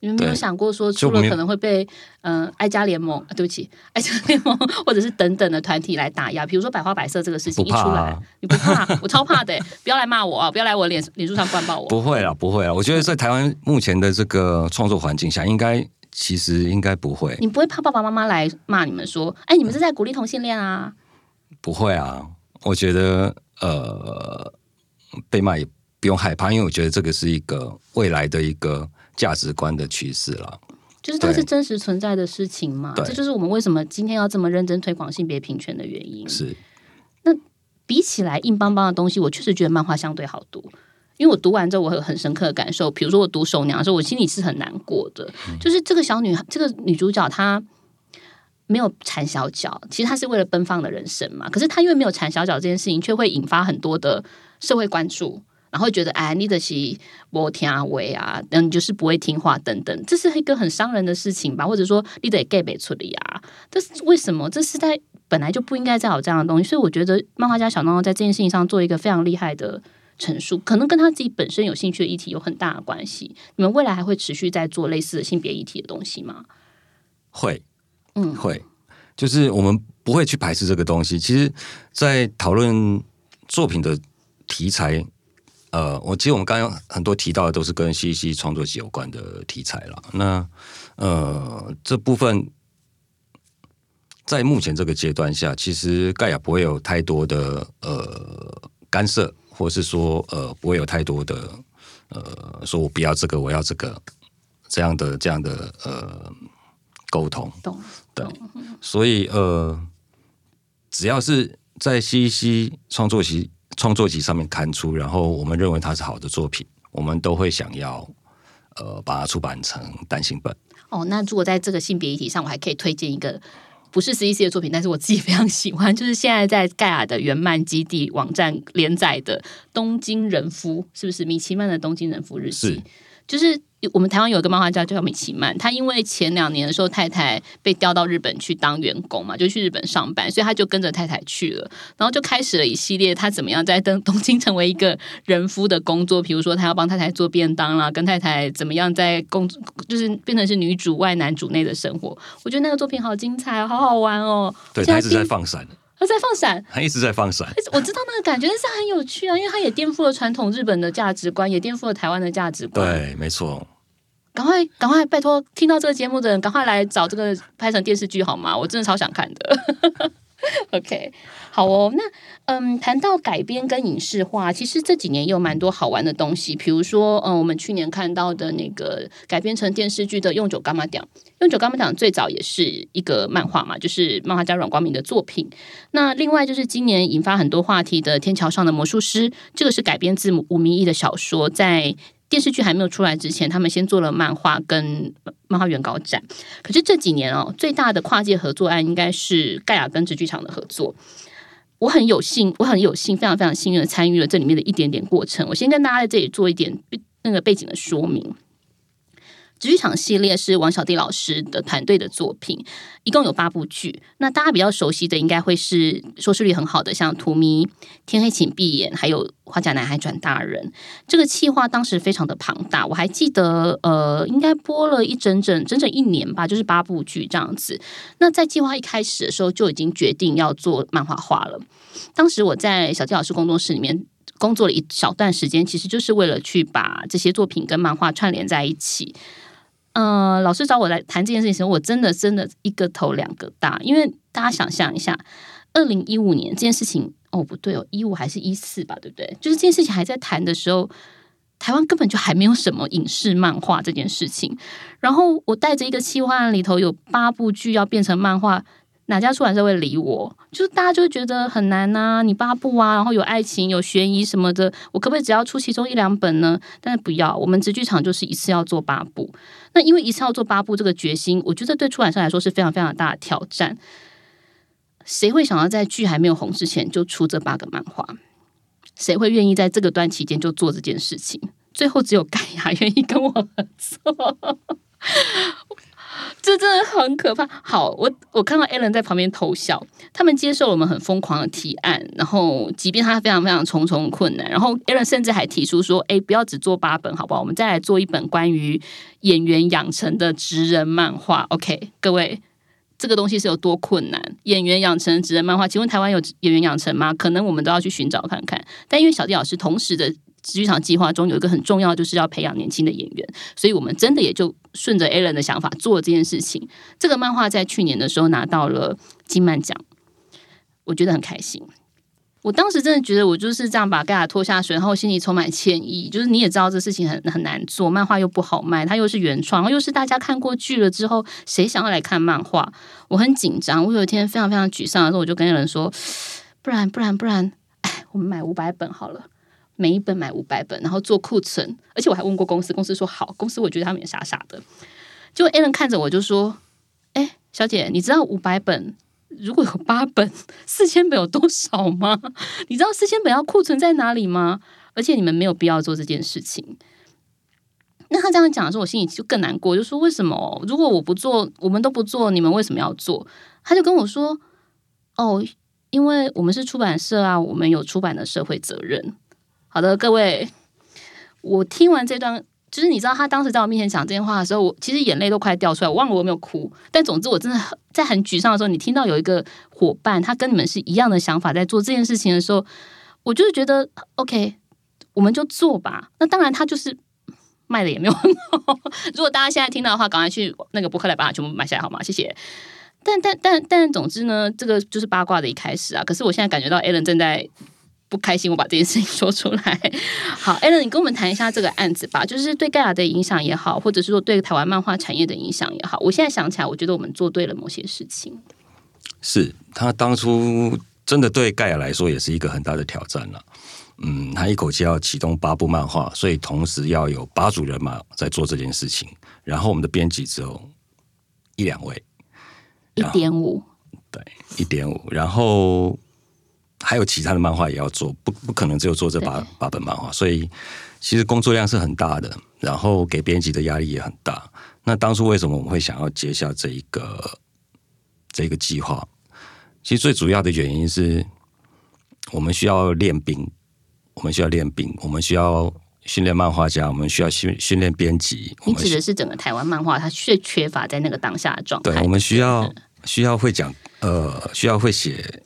你们没有想过说出了可能会被嗯爱家联盟，对不起，爱家联盟或者是等等的团体来打压，比如说百花百色这个事情一出来，你不怕？我超怕的，不要来骂我啊！不要来我脸脸书上灌爆我。不会啦，不会啦。我觉得在台湾目前的这个创作环境下，应该其实应该不会。你不会怕爸爸妈妈来骂你们说，哎，你们是在鼓励同性恋啊？不会啊，我觉得呃，被骂也不用害怕，因为我觉得这个是一个未来的一个。价值观的趋势了，就是它是真实存在的事情嘛？这就是我们为什么今天要这么认真推广性别平权的原因。是那比起来硬邦邦的东西，我确实觉得漫画相对好读，因为我读完之后我有很深刻的感受。比如说我读《守娘》的时候，我心里是很难过的，就是这个小女孩，这个女主角她没有缠小脚，其实她是为了奔放的人生嘛。可是她因为没有缠小脚这件事情，却会引发很多的社会关注。然后觉得哎，你的是不听话啊，嗯，你就是不会听话等等，这是一个很伤人的事情吧？或者说你得 get 不出来啊？这是为什么？这是在本来就不应该再有这样的东西。所以我觉得漫画家小闹在这件事情上做一个非常厉害的陈述，可能跟他自己本身有兴趣的议题有很大的关系。你们未来还会持续在做类似的性别议题的东西吗？会，嗯，会，就是我们不会去排斥这个东西。其实，在讨论作品的题材。呃，我其实我们刚刚很多提到的都是跟 C C 创作集有关的题材了。那呃，这部分在目前这个阶段下，其实盖亚不会有太多的呃干涉，或是说呃不会有太多的呃说我不要这个，我要这个这样的这样的呃沟通。懂，对。所以呃，只要是在 C C 创作集。创作集上面刊出，然后我们认为它是好的作品，我们都会想要呃把它出版成单行本。哦，那如果在这个性别议题上，我还可以推荐一个不是 C C 的作品，但是我自己非常喜欢，就是现在在盖亚的原漫基地网站连载的《东京人夫》，是不是米奇曼的《东京人夫日记》？就是。我们台湾有一个漫画家叫米奇曼，他因为前两年的时候太太被调到日本去当员工嘛，就去日本上班，所以他就跟着太太去了，然后就开始了一系列他怎么样在东东京成为一个人夫的工作，比如说他要帮太太做便当啦，跟太太怎么样在工就是变成是女主外男主内的生活。我觉得那个作品好精彩，好好玩哦。对他一直在放闪。他在放闪，他一直在放闪。我知道那个感觉，但是很有趣啊，因为他也颠覆了传统日本的价值观，也颠覆了台湾的价值观。对，没错。赶快，赶快，拜托，听到这个节目的人，赶快来找这个拍成电视剧好吗？我真的超想看的。OK，好哦。那嗯，谈到改编跟影视化，其实这几年也有蛮多好玩的东西。比如说，嗯，我们去年看到的那个改编成电视剧的《用酒干嘛讲》，《用酒干嘛讲》最早也是一个漫画嘛，就是漫画家阮光明的作品。那另外就是今年引发很多话题的《天桥上的魔术师》，这个是改编自吴明义的小说，在。电视剧还没有出来之前，他们先做了漫画跟漫画原稿展。可是这几年哦，最大的跨界合作案应该是盖亚跟直剧场的合作。我很有幸，我很有幸，非常非常幸运的参与了这里面的一点点过程。我先跟大家在这里做一点那个背景的说明。剧场系列是王小弟老师的团队的作品，一共有八部剧。那大家比较熟悉的，应该会是收视率很好的，像《荼蘼》《天黑请闭眼》，还有《花甲男孩转大人》。这个企划当时非常的庞大，我还记得，呃，应该播了一整整整整一年吧，就是八部剧这样子。那在计划一开始的时候，就已经决定要做漫画化了。当时我在小弟老师工作室里面工作了一小段时间，其实就是为了去把这些作品跟漫画串联在一起。嗯，老师找我来谈这件事情，我真的真的一个头两个大，因为大家想象一下，二零一五年这件事情，哦不对哦，一五还是一四吧，对不对？就是这件事情还在谈的时候，台湾根本就还没有什么影视漫画这件事情。然后我带着一个企划案里头有八部剧要变成漫画。哪家出版社会理我？就是大家就觉得很难呐，你八部啊，然后有爱情、有悬疑什么的，我可不可以只要出其中一两本呢？但是不要，我们直剧场就是一次要做八部。那因为一次要做八部这个决心，我觉得对出版社来说是非常非常大的挑战。谁会想要在剧还没有红之前就出这八个漫画？谁会愿意在这个段期间就做这件事情？最后只有盖亚愿意跟我合作。这真的很可怕。好，我我看到 Alan 在旁边偷笑。他们接受了我们很疯狂的提案，然后即便他非常非常重重困难，然后 Alan 甚至还提出说：“哎，不要只做八本，好不好？我们再来做一本关于演员养成的职人漫画。”OK，各位，这个东西是有多困难？演员养成职人漫画，请问台湾有演员养成吗？可能我们都要去寻找看看。但因为小弟老师同时的。剧场计划中有一个很重要，就是要培养年轻的演员，所以我们真的也就顺着 a l a n 的想法做这件事情。这个漫画在去年的时候拿到了金漫奖，我觉得很开心。我当时真的觉得我就是这样把盖亚拖下水，然后心里充满歉意。就是你也知道这事情很很难做，漫画又不好卖，它又是原创，又是大家看过剧了之后，谁想要来看漫画？我很紧张。我有一天非常非常沮丧的时候，我就跟人说：“不然不然不然，哎，我们买五百本好了。”每一本买五百本，然后做库存，而且我还问过公司，公司说好。公司我觉得他们也傻傻的。就 a l n 看着我就说：“哎，小姐，你知道五百本如果有八本，四千本有多少吗？你知道四千本要库存在哪里吗？而且你们没有必要做这件事情。”那他这样讲的时候，我心里就更难过，就说：“为什么？如果我不做，我们都不做，你们为什么要做？”他就跟我说：“哦，因为我们是出版社啊，我们有出版的社会责任。”好的，各位，我听完这段，就是你知道他当时在我面前讲这些话的时候，我其实眼泪都快掉出来，我忘了我有没有哭。但总之，我真的很在很沮丧的时候，你听到有一个伙伴，他跟你们是一样的想法，在做这件事情的时候，我就是觉得 OK，我们就做吧。那当然，他就是卖的也没有很好。如果大家现在听到的话，赶快去那个博客来把它全部买下来好吗？谢谢。但但但但，总之呢，这个就是八卦的一开始啊。可是我现在感觉到 Alan 正在。不开心，我把这件事情说出来。好，Allen，你跟我们谈一下这个案子吧，就是对盖亚的影响也好，或者是说对台湾漫画产业的影响也好。我现在想起来，我觉得我们做对了某些事情。是他当初真的对盖亚来说也是一个很大的挑战了。嗯，他一口气要启动八部漫画，所以同时要有八组人马在做这件事情。然后我们的编辑只有一两位，一点五，对，一点五，然后。还有其他的漫画也要做，不不可能只有做这八八本漫画，所以其实工作量是很大的，然后给编辑的压力也很大。那当初为什么我们会想要接下这一个这一个计划？其实最主要的原因是我们需要练兵，我们需要练兵，我们需要训练漫画家，我们需要训训练编辑。你指的是整个台湾漫画，它缺缺乏在那个当下的状态。对，我们需要需要会讲，呃，需要会写。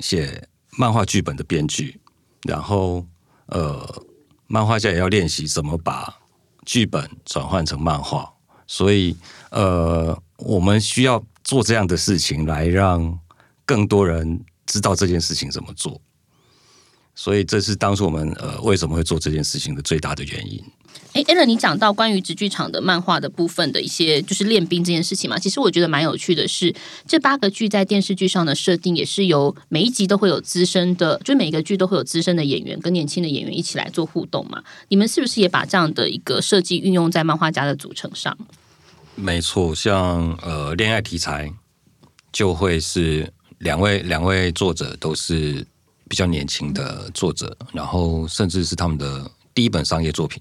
写漫画剧本的编剧，然后呃，漫画家也要练习怎么把剧本转换成漫画，所以呃，我们需要做这样的事情来让更多人知道这件事情怎么做。所以这是当初我们呃为什么会做这件事情的最大的原因。哎 a l n 你讲到关于直剧场的漫画的部分的一些就是练兵这件事情嘛，其实我觉得蛮有趣的是，这八个剧在电视剧上的设定也是由每一集都会有资深的，就每一个剧都会有资深的演员跟年轻的演员一起来做互动嘛。你们是不是也把这样的一个设计运用在漫画家的组成上？没错，像呃恋爱题材就会是两位两位作者都是比较年轻的作者，然后甚至是他们的第一本商业作品。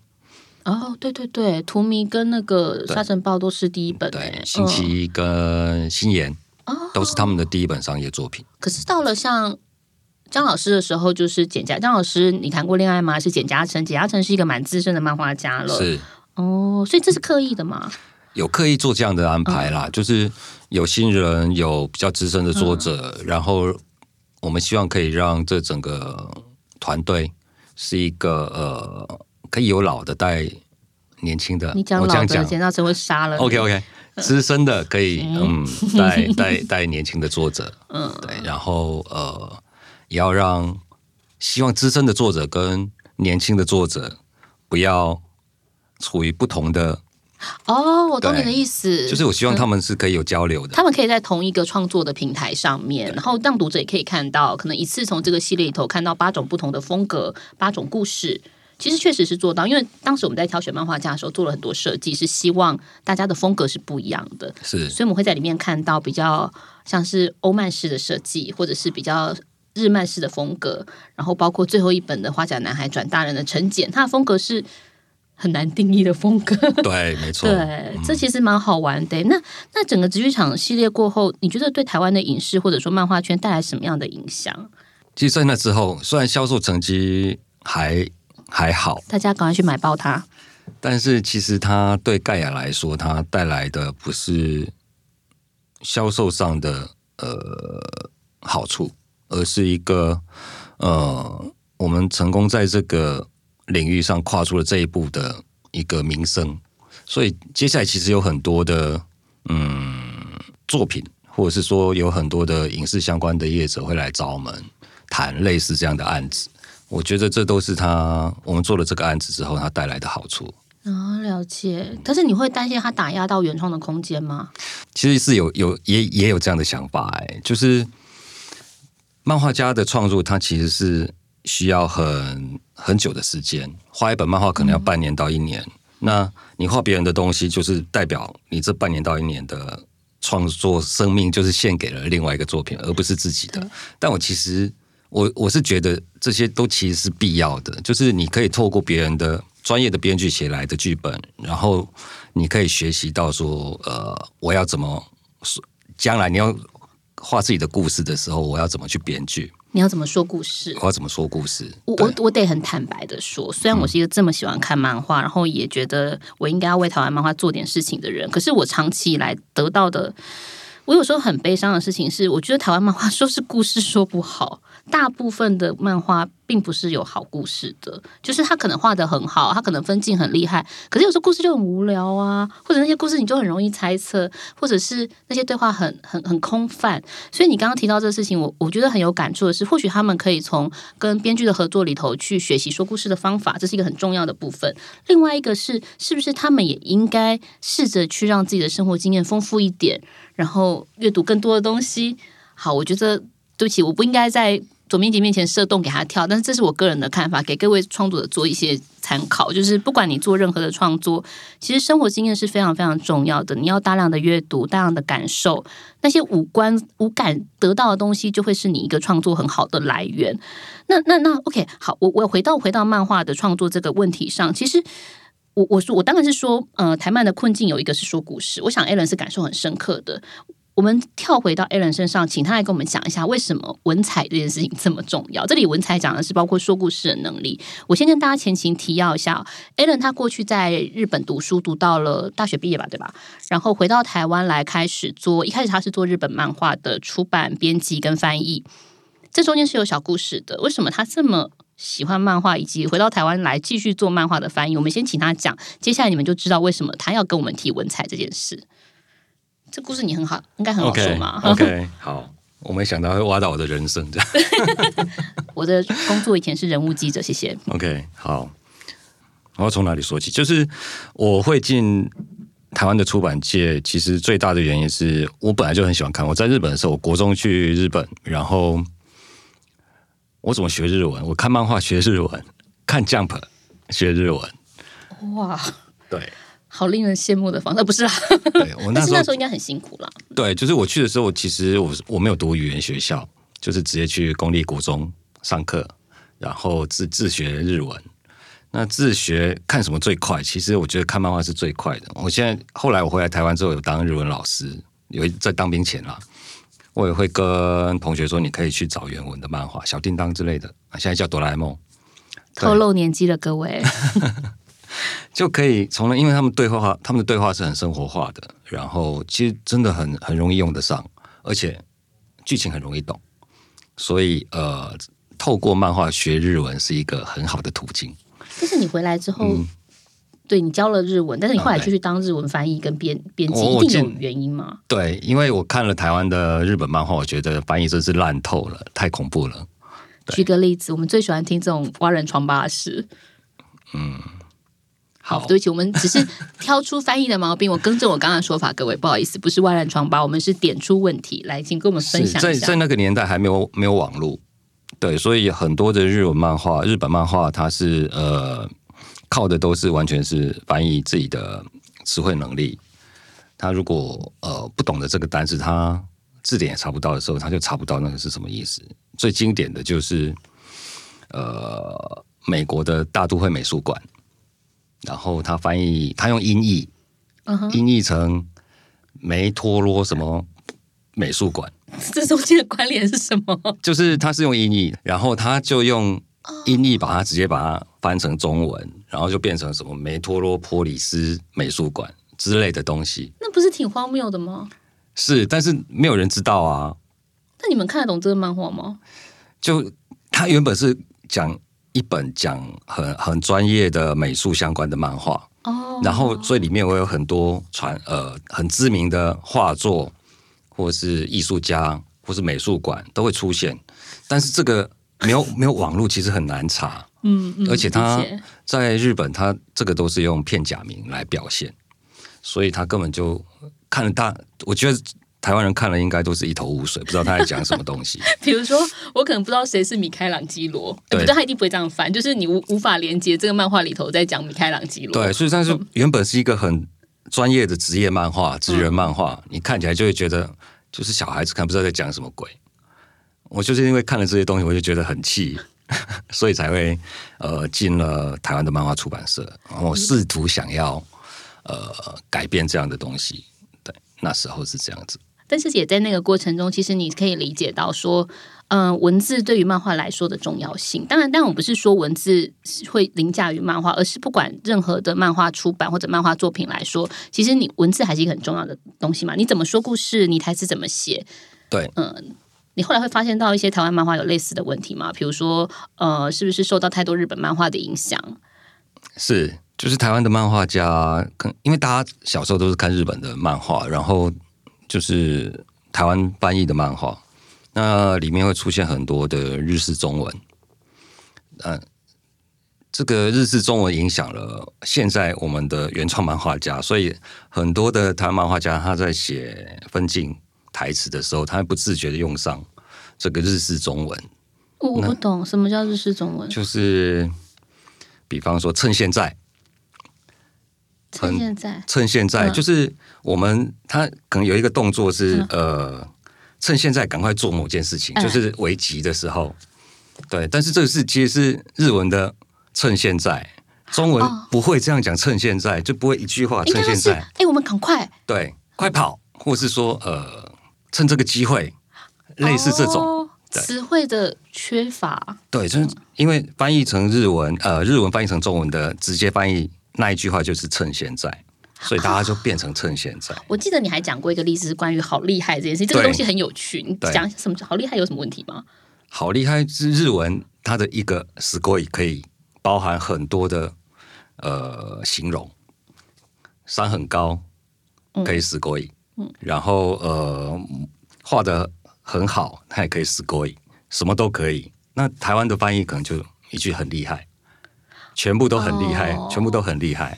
哦，对对对，图迷跟那个沙尘暴都是第一本，对，星期一跟新言都是他们的第一本商业作品。可是到了像张老师的时候，就是简家张老师，你谈过恋爱吗？是简嘉诚，简嘉诚是一个蛮资深的漫画家了，是哦，所以这是刻意的吗？有刻意做这样的安排啦，就是有新人，有比较资深的作者，然后我们希望可以让这整个团队是一个呃。可以有老的带年轻的，你讲老的简大成会杀了。OK OK，资深的可以嗯带 带带年轻的作者，嗯。对，然后呃也要让希望资深的作者跟年轻的作者不要处于不同的。哦，我懂你的意思，就是我希望他们是可以有交流的，他们可以在同一个创作的平台上面，然后让读者也可以看到，可能一次从这个系列里头看到八种不同的风格，八种故事。其实确实是做到，因为当时我们在挑选漫画家的时候做了很多设计，是希望大家的风格是不一样的。是，所以我们会在里面看到比较像是欧曼式的设计，或者是比较日漫式的风格，然后包括最后一本的《花甲男孩转大人》的陈简，他的风格是很难定义的风格。对，没错。对，这其实蛮好玩的。那那整个直剧场系列过后，你觉得对台湾的影视或者说漫画圈带来什么样的影响？其实，在那之后，虽然销售成绩还还好，大家赶快去买爆它。但是，其实它对盖亚来说，它带来的不是销售上的呃好处，而是一个呃，我们成功在这个领域上跨出了这一步的一个名声。所以，接下来其实有很多的嗯作品，或者是说有很多的影视相关的业者会来找我们谈类似这样的案子。我觉得这都是他我们做了这个案子之后，他带来的好处。啊，了解。但是你会担心他打压到原创的空间吗？其实是有有也也有这样的想法哎，就是漫画家的创作，他其实是需要很很久的时间，画一本漫画可能要半年到一年。那你画别人的东西，就是代表你这半年到一年的创作生命，就是献给了另外一个作品，而不是自己的。但我其实我我是觉得这些都其实是必要的，就是你可以透过别人的。专业的编剧写来的剧本，然后你可以学习到说，呃，我要怎么说？将来你要画自己的故事的时候，我要怎么去编剧？你要怎么说故事？我要怎么说故事？我我我得很坦白的说，虽然我是一个这么喜欢看漫画，然后也觉得我应该要为台湾漫画做点事情的人，可是我长期以来得到的，我有时候很悲伤的事情是，我觉得台湾漫画说是故事说不好。大部分的漫画并不是有好故事的，就是他可能画的很好，他可能分镜很厉害，可是有时候故事就很无聊啊，或者那些故事你就很容易猜测，或者是那些对话很很很空泛。所以你刚刚提到这个事情，我我觉得很有感触的是，或许他们可以从跟编剧的合作里头去学习说故事的方法，这是一个很重要的部分。另外一个是，是不是他们也应该试着去让自己的生活经验丰富一点，然后阅读更多的东西？好，我觉得对不起，我不应该在。左编辑面前设洞给他跳，但是这是我个人的看法，给各位创作者做一些参考。就是不管你做任何的创作，其实生活经验是非常非常重要的。你要大量的阅读，大量的感受，那些五官五感得到的东西，就会是你一个创作很好的来源。那那那，OK，好，我我回到回到漫画的创作这个问题上，其实我我说我当然是说，呃，台漫的困境有一个是说故事，我想 a 轮是感受很深刻的。我们跳回到 Alan 身上，请他来跟我们讲一下为什么文采这件事情这么重要。这里文采讲的是包括说故事的能力。我先跟大家前情提要一下，Alan 他过去在日本读书，读到了大学毕业吧，对吧？然后回到台湾来开始做，一开始他是做日本漫画的出版、编辑跟翻译。这中间是有小故事的。为什么他这么喜欢漫画，以及回到台湾来继续做漫画的翻译？我们先请他讲，接下来你们就知道为什么他要跟我们提文采这件事。这故事你很好，应该很好说嘛。OK，好，我没想到会挖到我的人生这样。我的工作以前是人物记者，谢谢。OK，好，我要从哪里说起？就是我会进台湾的出版界，其实最大的原因是我本来就很喜欢看。我在日本的时候，我国中去日本，然后我怎么学日文？我看漫画学日文，看 Jump 学日文。哇，对。好令人羡慕的方式，不是啦。对我 那时候应该很辛苦啦。对，就是我去的时候，其实我我没有读语言学校，就是直接去公立国中上课，然后自自学日文。那自学看什么最快？其实我觉得看漫画是最快的。我现在后来我回来台湾之后，有当日文老师，有在当兵前啦，我也会跟同学说，你可以去找原文的漫画，小叮当之类的。现在叫哆啦 A 梦。透露年纪了，各位。就可以从了，因为他们对话，他们的对话是很生活化的，然后其实真的很很容易用得上，而且剧情很容易懂，所以呃，透过漫画学日文是一个很好的途径。但是你回来之后，对你教了日文，但是你后来就去当日文翻译跟编编辑，一定有原因吗？对，因为我看了台湾的日本漫画，我觉得翻译真是烂透了，太恐怖了。举个例子，我们最喜欢听这种挖人疮疤的事。嗯。好，对不起，我们只是挑出翻译的毛病。我更正我刚刚的说法，各位不好意思，不是外烂疮疤，我们是点出问题来，请跟我们分享一下在在那个年代还没有没有网络，对，所以很多的日文漫画、日本漫画，它是呃靠的都是完全是翻译自己的词汇能力。他如果呃不懂得这个单词，他字典也查不到的时候，他就查不到那个是什么意思。最经典的就是呃美国的大都会美术馆，然后他翻译他用音译，音译成梅托罗什么美术馆，这中间的关联是什么？就是他是用音译，然后他就用音译把它直接把它翻成中文，然后就变成什么梅托罗波里斯美术馆之类的东西。那不是挺荒谬的吗？是，但是没有人知道啊。那你们看得懂这个漫画吗？就他原本是讲一本讲很很专业的美术相关的漫画哦，然后所以里面我有很多传呃很知名的画作，或是艺术家，或是美术馆都会出现，但是这个没有 没有网络，其实很难查。嗯嗯，而且他在日本，他这个都是用片假名来表现，所以他根本就看了大，我觉得。台湾人看了应该都是一头雾水，不知道他在讲什么东西。比如说，我可能不知道谁是米开朗基罗，对，他一定不会这样翻，就是你无无法连接这个漫画里头在讲米开朗基罗。对，所以但是原本是一个很专业的职业漫画、职人漫画，你看起来就会觉得就是小孩子看不知道在讲什么鬼。我就是因为看了这些东西，我就觉得很气，所以才会呃进了台湾的漫画出版社，我试图想要呃改变这样的东西。对，那时候是这样子。但是也在那个过程中，其实你可以理解到说，嗯，文字对于漫画来说的重要性。当然，但我不是说文字会凌驾于漫画，而是不管任何的漫画出版或者漫画作品来说，其实你文字还是一个很重要的东西嘛。你怎么说故事，你台词怎么写？对，嗯，你后来会发现到一些台湾漫画有类似的问题吗？比如说，呃，是不是受到太多日本漫画的影响？是，就是台湾的漫画家，因为大家小时候都是看日本的漫画，然后。就是台湾翻译的漫画，那里面会出现很多的日式中文。嗯，这个日式中文影响了现在我们的原创漫画家，所以很多的台湾漫画家他在写分镜台词的时候，他会不自觉的用上这个日式中文。我不懂什么叫日式中文，就是比方说趁现在。趁现在，趁现在，就是我们他可能有一个动作是呃，趁现在赶快做某件事情，就是危急的时候，对。但是这个是其实是日文的趁现在，中文不会这样讲，趁现在就不会一句话趁现在。哎，我们赶快，对，快跑，或是说呃，趁这个机会，类似这种词汇的缺乏。对，就是因为翻译成日文，呃，日文翻译成中文的直接翻译。那一句话就是趁现在，所以大家就变成趁现在。我记得你还讲过一个例子，是关于好厉害这件事，这个东西很有趣。你讲什么好厉害有什么问题吗？好厉害是日文，它的一个 “score” 可以包含很多的呃形容，山很高可以 “score”，嗯，然后呃画的很好，它也可以 “score”，什么都可以。那台湾的翻译可能就一句很厉害。全部都很厉害，全部都很厉害。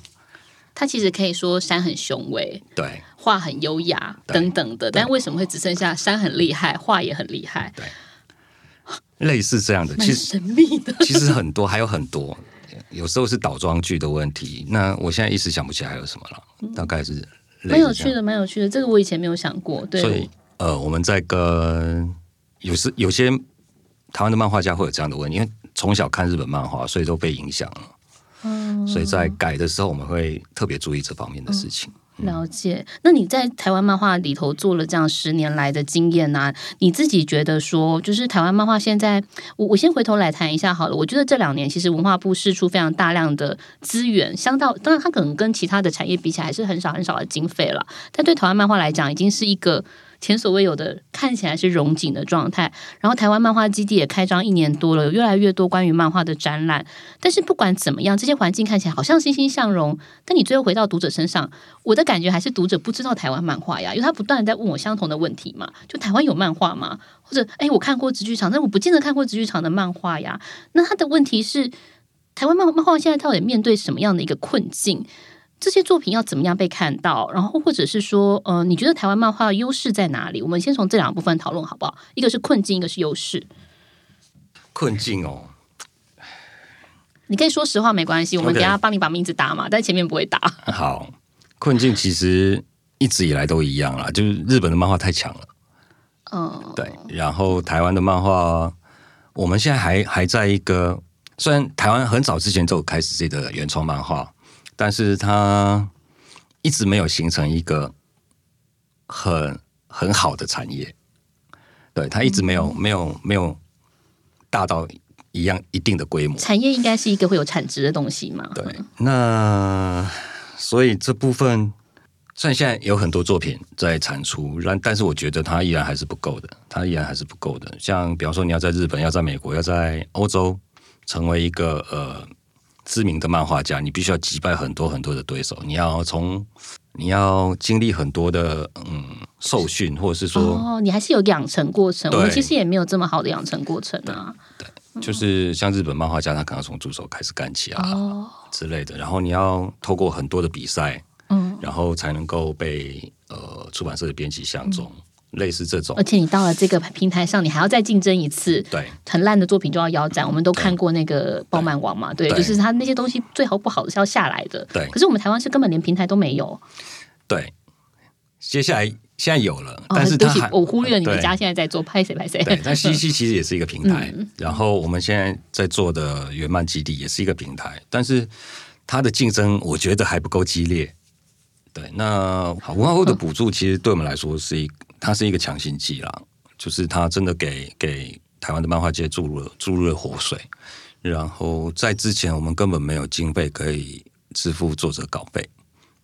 他其实可以说山很雄伟，对，画很优雅等等的，但为什么会只剩下山很厉害，画也很厉害？对，类似这样的，其实神秘的，其实很多，还有很多，有时候是倒装句的问题。那我现在一时想不起来还有什么了，大概是蛮有趣的，蛮有趣的。这个我以前没有想过。对，所以呃，我们在跟有时有些台湾的漫画家会有这样的问题，因为。从小看日本漫画，所以都被影响了。嗯，所以在改的时候，我们会特别注意这方面的事情。了解。那你在台湾漫画里头做了这样十年来的经验呢？你自己觉得说，就是台湾漫画现在，我我先回头来谈一下好了。我觉得这两年其实文化部释出非常大量的资源，相到当然它可能跟其他的产业比起来，还是很少很少的经费了。但对台湾漫画来讲，已经是一个。前所未有的看起来是融景的状态，然后台湾漫画基地也开张一年多了，有越来越多关于漫画的展览。但是不管怎么样，这些环境看起来好像欣欣向荣，但你最后回到读者身上，我的感觉还是读者不知道台湾漫画呀，因为他不断的在问我相同的问题嘛，就台湾有漫画吗？或者哎，我看过直剧场，但我不见得看过直剧场的漫画呀。那他的问题是，台湾漫漫画现在到底面对什么样的一个困境？这些作品要怎么样被看到？然后或者是说，呃，你觉得台湾漫画的优势在哪里？我们先从这两个部分讨论好不好？一个是困境，一个是优势。困境哦，你可以说实话没关系，我们等下帮你把名字打嘛，但前面不会打。好，困境其实一直以来都一样啦，就是日本的漫画太强了。嗯，对。然后台湾的漫画我们现在还还在一个，虽然台湾很早之前就有开始自己的原创漫画，但是它一直没有形成一个很很好的产业。对，它一直没有、没有没有大到一样一定的规模。产业应该是一个会有产值的东西嘛？对，那所以这部分虽然现在有很多作品在产出，但但是我觉得它依然还是不够的，它依然还是不够的。像比方说，你要在日本、要在美国、要在欧洲成为一个呃知名的漫画家，你必须要击败很多很多的对手，你要从你要经历很多的嗯受训，或者是说。哦，你还是有养成过程。我们其实也没有这么好的养成过程啊。对就是像日本漫画家，他可能从助手开始干起啊、哦，之类的，然后你要透过很多的比赛，嗯，然后才能够被呃出版社的编辑相中，类似这种而。且你到了这个平台上，你还要再竞争一次。对很烂的作品就要腰斩，我们都看过那个《爆漫王》嘛，对，对就是他那些东西最好不好的是要下来的。对可是我们台湾是根本连平台都没有。对，接下来现在有了，但是他还，我忽略了你们家现在在做拍谁拍谁。对，但 西西其实也是一个平台，嗯然后我们现在在做的圆漫基地也是一个平台，但是它的竞争我觉得还不够激烈。对，那好文化部的补助其实对我们来说是一，它是一个强心剂啦，就是它真的给给台湾的漫画界注入了注入了活水。然后在之前我们根本没有经费可以支付作者稿费，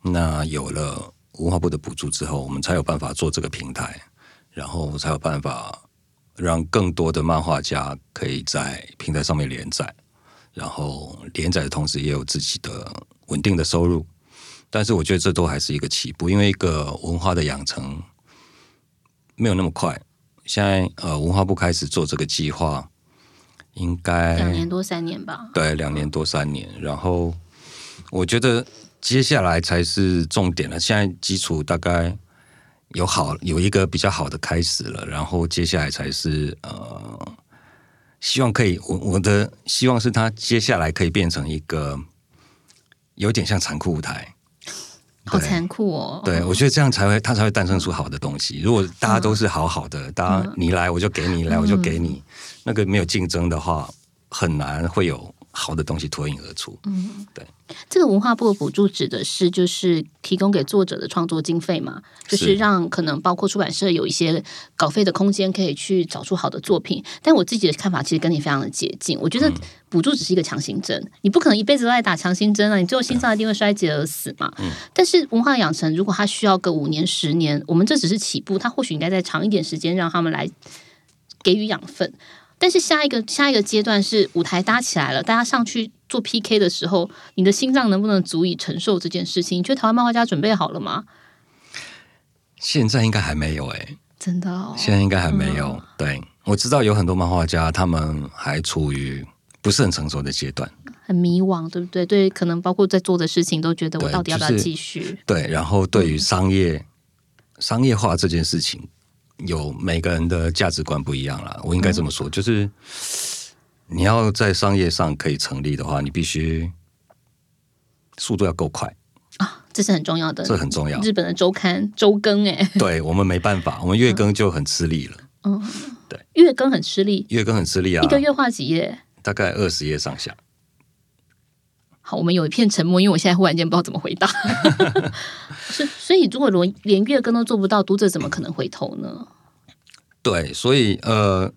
那有了文化部的补助之后，我们才有办法做这个平台，然后才有办法让更多的漫画家可以在平台上面连载，然后连载的同时也有自己的稳定的收入。但是我觉得这都还是一个起步，因为一个文化的养成没有那么快。现在呃，文化部开始做这个计划，应该两年多三年吧。对，两年多三年。然后我觉得接下来才是重点了。现在基础大概有好有一个比较好的开始了，然后接下来才是呃，希望可以我我的希望是它接下来可以变成一个有点像残酷舞台。好对残酷哦！对，我觉得这样才会，它才会诞生出好的东西。如果大家都是好好的，大家你来我就给你，来我就给你，那个没有竞争的话，很难会有好的东西脱颖而出。嗯，对这个文化部的补助指的是就是提供给作者的创作经费嘛，就是是让可能包括出版社有一些稿费的空间，可以去找出好的作品。但我自己的看法其实跟你非常的接近，我觉得补助只是一个强心针，你不可能一辈子都在打强心针啊，你最后心脏一定会衰竭而死嘛。但是文化养成如果它需要个五年十年，我们这只是起步，它或许应该再长一点时间让他们来给予养分。但是下一个下一个阶段是舞台搭起来了，大家上去做 PK 的时候，你的心脏能不能足以承受这件事情？你觉得台湾漫画家准备好了吗？现在应该还没有哎、真的哦，现在应该还没有。对，我知道有很多漫画家，他们还处于不是很成熟的阶段。很迷惘，对不对？对，可能包括在做的事情都觉得我到底要不要继续？对，然后对于商业、商业化这件事情，有每个人的价值观不一样啦。我应该这么说，就是你要在商业上可以成立的话，你必须速度要够快，啊，这是很重要的。这很重要。日本的周刊周更，哎，对我们没办法，我们月更就很吃力了，嗯，对月更很吃力，月更很吃力啊一，个月画几页？大概二十页上下。好，我们有一片沉默，因为我现在忽然间不知道怎么回答。是，所以如果连连月更都做不到，读者怎么可能回头呢？对，所以呃，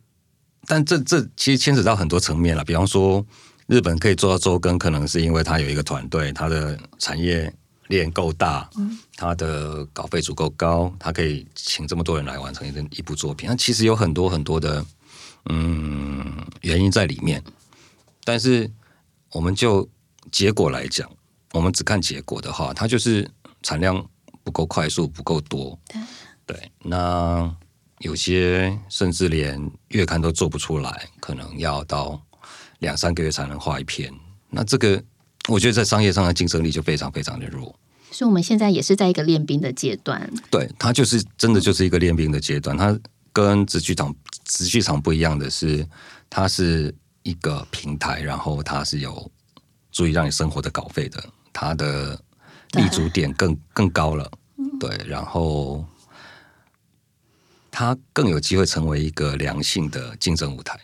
但这这其实牵扯到很多层面了。比方说，日本可以做到周更，可能是因为它有一个团队，它的产业链够大，它的稿费足够高，它可以请这么多人来完成一个一部作品。那其实有很多很多的嗯原因在里面，但是我们就结果来讲，我们只看结果的话，它就是产量不够快速，不够多。对，那有些甚至连月刊都做不出来，可能要到两三个月才能画一篇。那这个，我觉得在商业上的竞争力就非常非常的弱。所以我们现在也是在一个练兵的阶段。对，它就是真的就是一个练兵的阶段。它跟直剧场直剧场不一样的是，它是一个平台，然后它是有足以让你生活的稿费的，它的立足点更更高了。对，然后它更有机会成为一个良性的竞争舞台。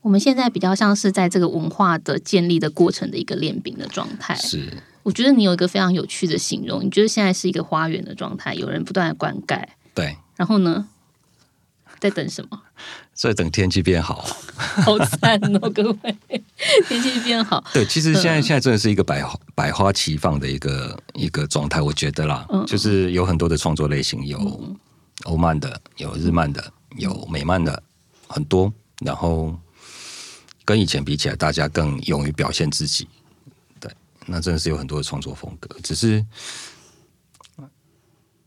我们现在比较像是在这个文化的建立的过程的一个练兵的状态。是，我觉得你有一个非常有趣的形容，你觉得现在是一个花园的状态，有人不断的灌溉，对，然后呢，在等什么？在等天气变好。好惨哦，各位，天气变好。对，其实现在现在真的是一个百花百花齐放的一个一个状态，我觉得啦，嗯就是有很多的创作类型，有欧漫的，有日漫的，有美漫的，很多。然后跟以前比起来，大家更勇于表现自己。对，那真的是有很多的创作风格，只是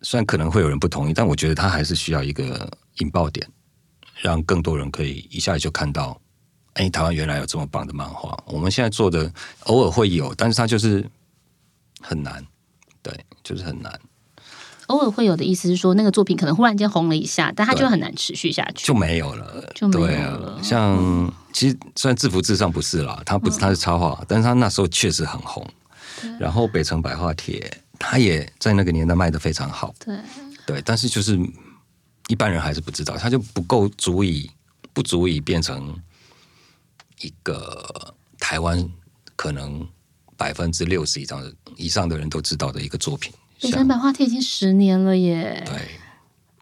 虽然可能会有人不同意，但我觉得它还是需要一个引爆点，让更多人可以一下子就看到。哎，台湾原来有这么棒的漫画。我们现在做的偶尔会有，但是它就是很难，对，就是很难，偶尔会有的意思是说，那个作品可能忽然间红了一下，但它就很难持续下去就。没有了，就没有对了啊。像其实虽然制服至上不是啦，它不是它是插画，但是它那时候确实很红。然后北城百花帖，它也在那个年代卖的非常好，对，对。但是就是一般人还是不知道，它就不够足以不足以变成一个台湾可能百分之六十以上的以上的人都知道的一个作品。北城百花帖已经十年了耶。对，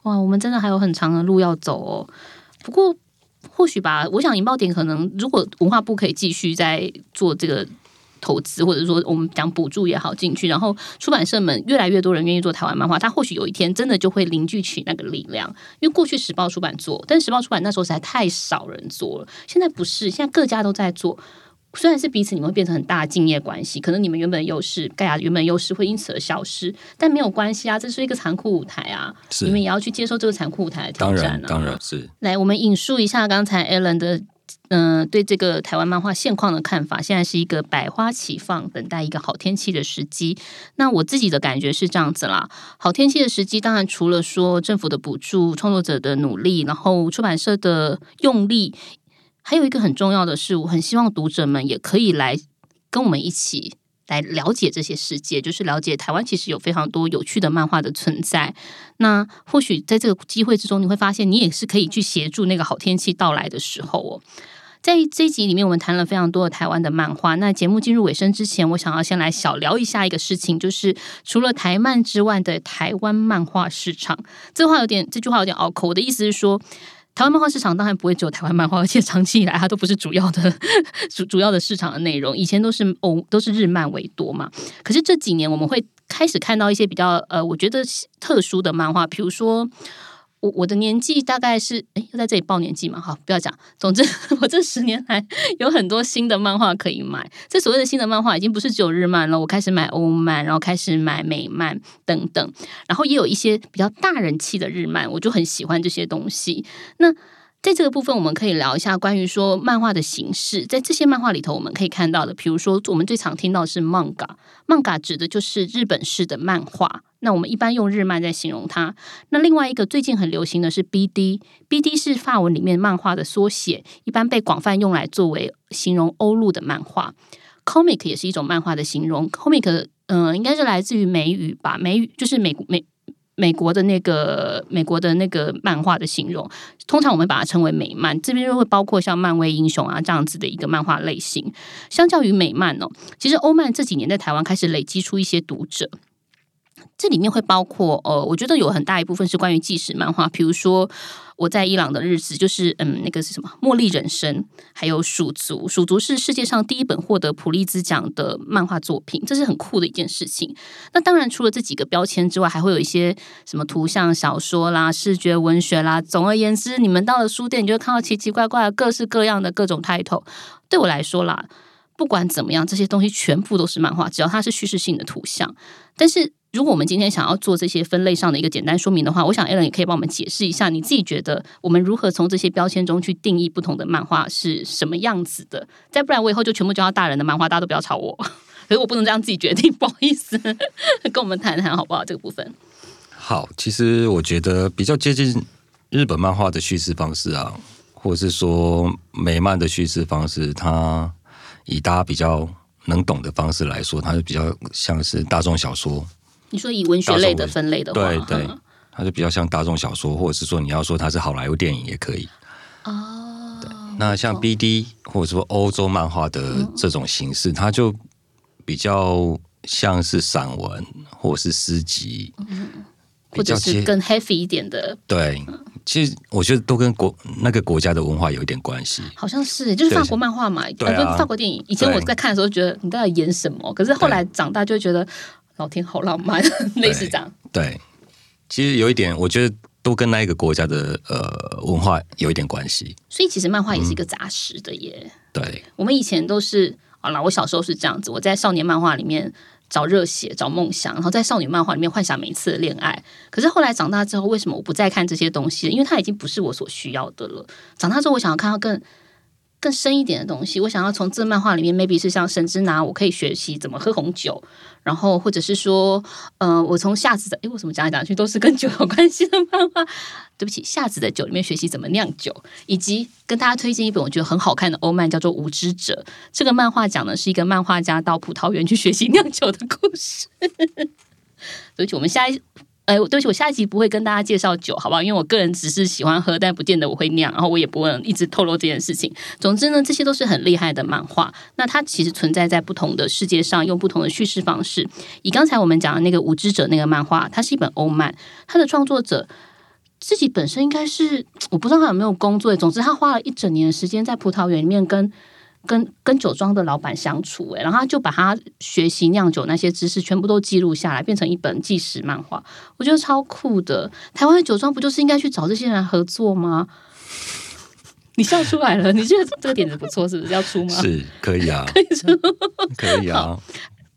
哇，我们真的还有很长的路要走哦。不过或许吧，我想引爆点可能，如果文化部可以继续在做这个投资，或者说我们讲补助也好进去，然后出版社们越来越多人愿意做台湾漫画，它或许有一天真的就会凝聚起那个力量。因为过去时报出版做，但时报出版那时候实在太少人做了，现在不是，现在各家都在做。虽然是彼此你们会变成很大的竞业关系，可能你们原本的优势，盖亚原本的优势会因此而消失，但没有关系啊，这是一个残酷舞台啊，是你们也要去接受这个残酷舞台的挑当战啊。然当然是来，我们引述一下刚才 Alan 的，嗯、对这个台湾漫画现况的看法。现在是一个百花齐放，等待一个好天气的时机。那我自己的感觉是这样子啦，好天气的时机，当然除了说政府的补助、创作者的努力，然后出版社的用力，还有一个很重要的是，我很希望读者们也可以来跟我们一起。来了解这些世界，就是了解台湾其实有非常多有趣的漫画的存在。那或许在这个机会之中，你会发现你也是可以去协助那个好天气到来的时候哦。在这一集里面，我们谈了非常多的台湾的漫画。那节目进入尾声之前，我想要先来小聊一下一个事情，就是除了台漫之外的台湾漫画市场。这话有点，这句话有点拗口。我的意思是说。台湾漫画市场当然不会只有台湾漫画，而且长期以来它都不是主要的 主主要的市场的内容。以前都是欧都是日漫为多嘛，可是这几年我们会开始看到一些比较呃，我觉得特殊的漫画，比如说。我我的年纪大概是哎，要在这里报年纪嘛？好，不要讲。总之，我这十年来有很多新的漫画可以买。这所谓的新的漫画，已经不是只有日漫了。我开始买欧漫，然后开始买美漫等等，然后也有一些比较大人气的日漫，我就很喜欢这些东西。那在这个部分，我们可以聊一下关于说漫画的形式。在这些漫画里头，我们可以看到的，比如说我们最常听到是漫画。漫画指的就是日本式的漫画。那我们一般用日漫在形容它。那另外一个最近很流行的是 BD，BD 是法文里面漫画的缩写，一般被广泛用来作为形容欧陆的漫画。comic 也是一种漫画的形容，comic 嗯、应该是来自于美语吧，美语就是美美。美国的那个美国的那个漫画的形容，通常我们把它称为美漫，这边就会包括像漫威英雄啊这样子的一个漫画类型。相较于美漫哦，其实欧漫这几年在台湾开始累积出一些读者。这里面会包括呃，我觉得有很大一部分是关于纪实漫画，比如说我在伊朗的日子，就是嗯，那个是什么《茉莉人生》，还有《鼠族》。《鼠族》是世界上第一本获得普利兹奖的漫画作品，这是很酷的一件事情。那当然，除了这几个标签之外，还会有一些什么图像小说啦、视觉文学啦。总而言之，你们到了书店，你就会看到奇奇怪怪、各式各样的各种 title。对我来说啦，不管怎么样，这些东西全部都是漫画，只要它是叙事性的图像。但是如果我们今天想要做这些分类上的一个简单说明的话，我想 Alan 也可以帮我们解释一下，你自己觉得我们如何从这些标签中去定义不同的漫画是什么样子的？再不然我以后就全部教大人的漫画，大家都不要吵我。可 是我不能这样自己决定，不好意思，跟我们谈谈好不好？这个部分。好，其实我觉得比较接近日本漫画的叙事方式啊，或者是说美漫的叙事方式，它以大家比较能懂的方式来说，它就比较像是大众小说。你说以文学类的分类的话，对对嗯，它就比较像大众小说，或者是说你要说它是好莱坞电影也可以。哦，那像 BD 或者说欧洲漫画的这种形式，它就比较像是散文或者是诗集，比或者是更 heavy 一点的，对。其实我觉得都跟国那个国家的文化有一点关系。好像是就是法国漫画嘛，对啊呃，法国电影。以前我在看的时候，觉得你到底演什么？可是后来长大就会觉得，老天好浪漫，类似这样。对，其实有一点，我觉得都跟那一个国家的呃文化有一点关系。所以其实漫画也是一个杂食的耶。对，我们以前都是，好啦，我小时候是这样子，我在少年漫画里面找热血、找梦想，然后在少女漫画里面幻想每一次的恋爱。可是后来长大之后，为什么我不再看这些东西？因为它已经不是我所需要的了。长大之后，我想要看到更。更深一点的东西，我想要从这漫画里面，maybe 是像神之拿，我可以学习怎么喝红酒，然后或者是说，呃，我从夏子的，诶，为什么讲来讲去都是跟酒有关系的漫画？对不起，夏子的酒里面学习怎么酿酒，以及跟大家推荐一本我觉得很好看的欧漫，叫做《无知者》。这个漫画讲的是一个漫画家到葡萄园去学习酿酒的故事。对不起，我们下一。哎，对不起，我下一集不会跟大家介绍酒，好不好？因为我个人只是喜欢喝，但不见得我会酿，然后我也不会一直透露这件事情。总之呢，这些都是很厉害的漫画。那它其实存在在不同的世界上，用不同的叙事方式。以刚才我们讲的那个《无知者》那个漫画，它是一本欧漫，它的创作者自己本身应该是我不知道他有没有工作，总之他花了一整年的时间在葡萄园里面跟跟跟酒庄的老板相处，诶，然后他就把他学习酿酒那些知识全部都记录下来，变成一本纪实漫画，我觉得超酷的。台湾的酒庄不就是应该去找这些人合作吗？你笑出来了，你觉得这个点子不错，是不是要出吗？是可以啊，可以出，可以啊。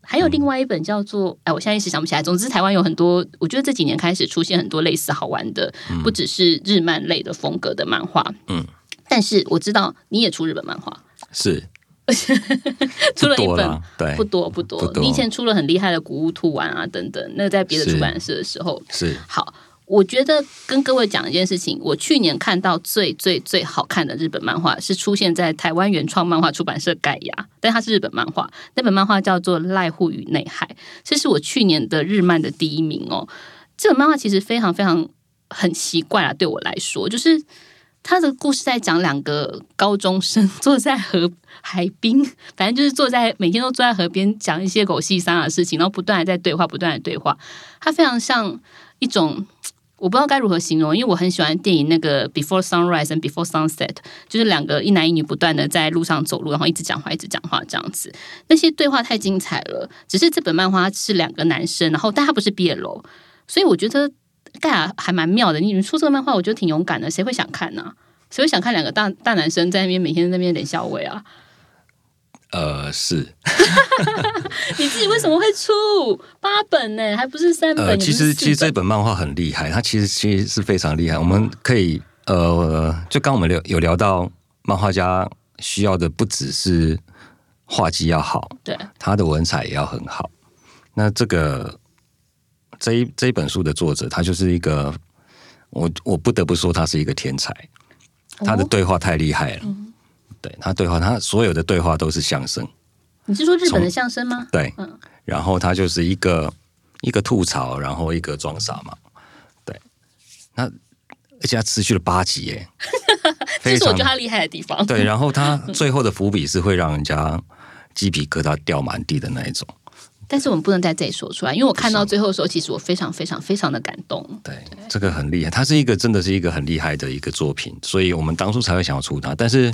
还有另外一本叫做……哎，我现在一时想不起来。总之，台湾有很多，我觉得这几年开始出现很多类似好玩的，不只是日漫类的风格的漫画。嗯，但是我知道你也出日本漫画，是 出了一本对，不多不多。不多你以前出了很厉害的《古物兔丸》啊等等，那在别的出版社的时候，是好。我觉得跟各位讲一件事情，我去年看到最最最好看的日本漫画是出现在台湾原创漫画出版社盖亚，但它是日本漫画，那本漫画叫做《濑户与内海》，这是我去年的日漫的第一名哦。这本漫画其实非常非常很奇怪啊，对我来说，就是他的故事在讲两个高中生 坐在河 海滨，反正就是坐在每天都坐在河边讲一些狗屁三的事情，然后不断的在对话，不断的对话，他非常像一种。我不知道该如何形容，因为我很喜欢电影那个《Before Sunrise》and《Before Sunset》，就是两个一男一女不断的在路上走路，然后一直讲话，一直讲话这样子。那些对话太精彩了。只是这本漫画是两个男生，然后但他不是毕业楼，所以我觉得盖亚还蛮妙的。你们出这个漫画，我觉得挺勇敢的。谁会想看呢、谁会想看两个大大男生在那边每天在那边脸笑味啊？呃是 你自己为什么会出八本呢？还不是三本？其实其实这本漫画很厉害，它其实其实是非常厉害。我们可以呃，就刚我们聊有聊到漫画家需要的不只是画技要好，对他的文采也要很好。那这个这一这一本书的作者，他就是一个我我不得不说他是一个天才，他的哦对话太厉害了。对他对话，他所有的对话都是相声。你是说日本的相声吗？对，嗯然后他就是一个一个吐槽，然后一个装傻嘛，对，那而且他持续了八集耶，这是我觉得他厉害的地方。对，然后他最后的伏笔是会让人家鸡皮疙瘩掉满地的那一种，但是我们不能在这里说出来，因为我看到最后的时候，其实我非常非常非常的感动。对，这个很厉害，它是一个真的是一个很厉害的一个作品，所以我们当初才会想要出它，但是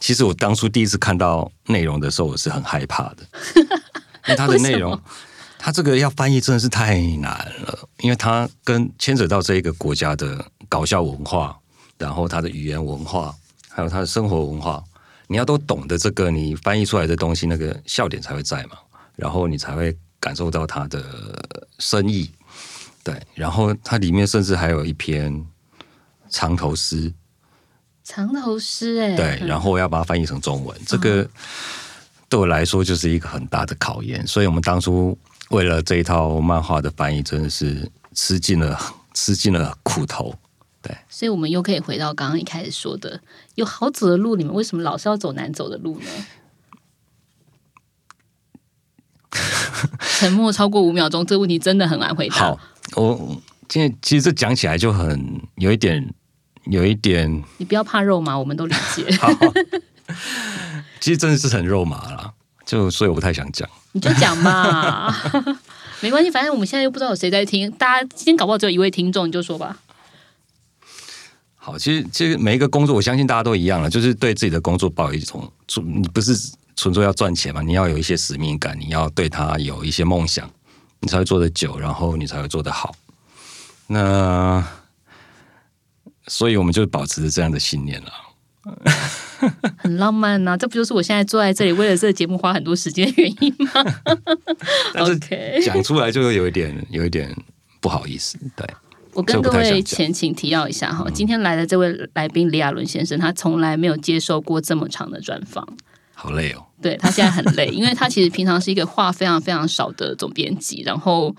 其实我当初第一次看到内容的时候，我是很害怕的，因为它的内容。它这个要翻译真的是太难了，因为它跟牵扯到这一个国家的搞笑文化，然后它的语言文化，还有它的生活文化，你要都懂得这个，你翻译出来的东西那个笑点才会在嘛，然后你才会感受到它的深意。对，然后它里面甚至还有一篇长头诗，长头诗哎，对，然后我要把它翻译成中文，这个对我来说就是一个很大的考验。所以我们当初为了这一套漫画的翻译，真的是吃尽了 吃尽了苦头。对所以我们又可以回到刚刚一开始说的，有好走的路，你们为什么老是要走难走的路呢？沉默超过五秒钟，这个问题真的很难回答。好，我今天其实这讲起来就很有一点有一点，你不要怕肉麻，我们都理解。好，其实真的是很肉麻啦，就所以我不太想讲。你就讲嘛，没关系，反正我们现在又不知道有谁在听，大家今天搞不好只有一位听众，你就说吧。好，其实其实每一个工作，我相信大家都一样了，就是对自己的工作抱有一种，你不是纯粹要赚钱嘛，你要有一些使命感，你要对他有一些梦想，你才会做得久，然后你才会做得好。那所以我们就保持着这样的信念了。很浪漫呐，这不就是我现在坐在这里为了这个节目花很多时间的原因吗？？OK，讲出来就有一点有一点不好意思，对。我跟各位前情提要一下哈，今天来的这位来宾李亚伦先生，他从来没有接受过这么长的专访，好累哦。对他现在很累，因为他其实平常是一个话非常非常少的总编辑，然后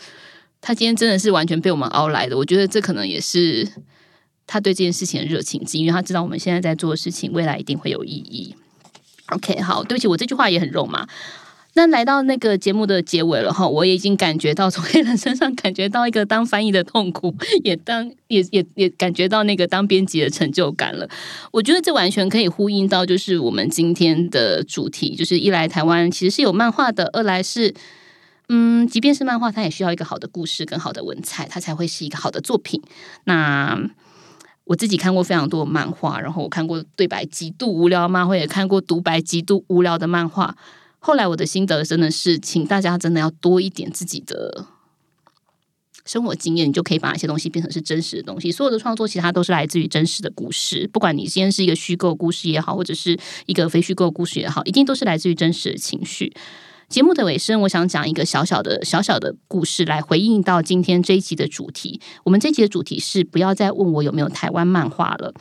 他今天真的是完全被我们熬来的。我觉得这可能也是他对这件事情的热情，因为他知道我们现在在做的事情未来一定会有意义。OK，好，对不起，我这句话也很肉麻。那来到那个节目的结尾了哈，我也已经感觉到从黑人身上感觉到一个当翻译的痛苦，也当 也也也感觉到那个当编辑的成就感了。我觉得这完全可以呼应到就是我们今天的主题，就是一来台湾其实是有漫画的，二来是嗯，即便是漫画，它也需要一个好的故事跟好的文采，它才会是一个好的作品。那我自己看过非常多的漫画，然后我看过对白极度无聊的漫画，也看过独白极度无聊的漫画。后来我的心得真的是，请大家真的要多一点自己的生活经验，你就可以把一些东西变成是真实的东西。所有的创作其实它都是来自于真实的故事，不管你今天是一个虚构故事也好，或者是一个非虚构故事也好，一定都是来自于真实的情绪。节目的尾声，我想讲一个小小的小小的故事，来回应到今天这一集的主题。我们这一集的主题是不要再问我有没有台湾漫画了。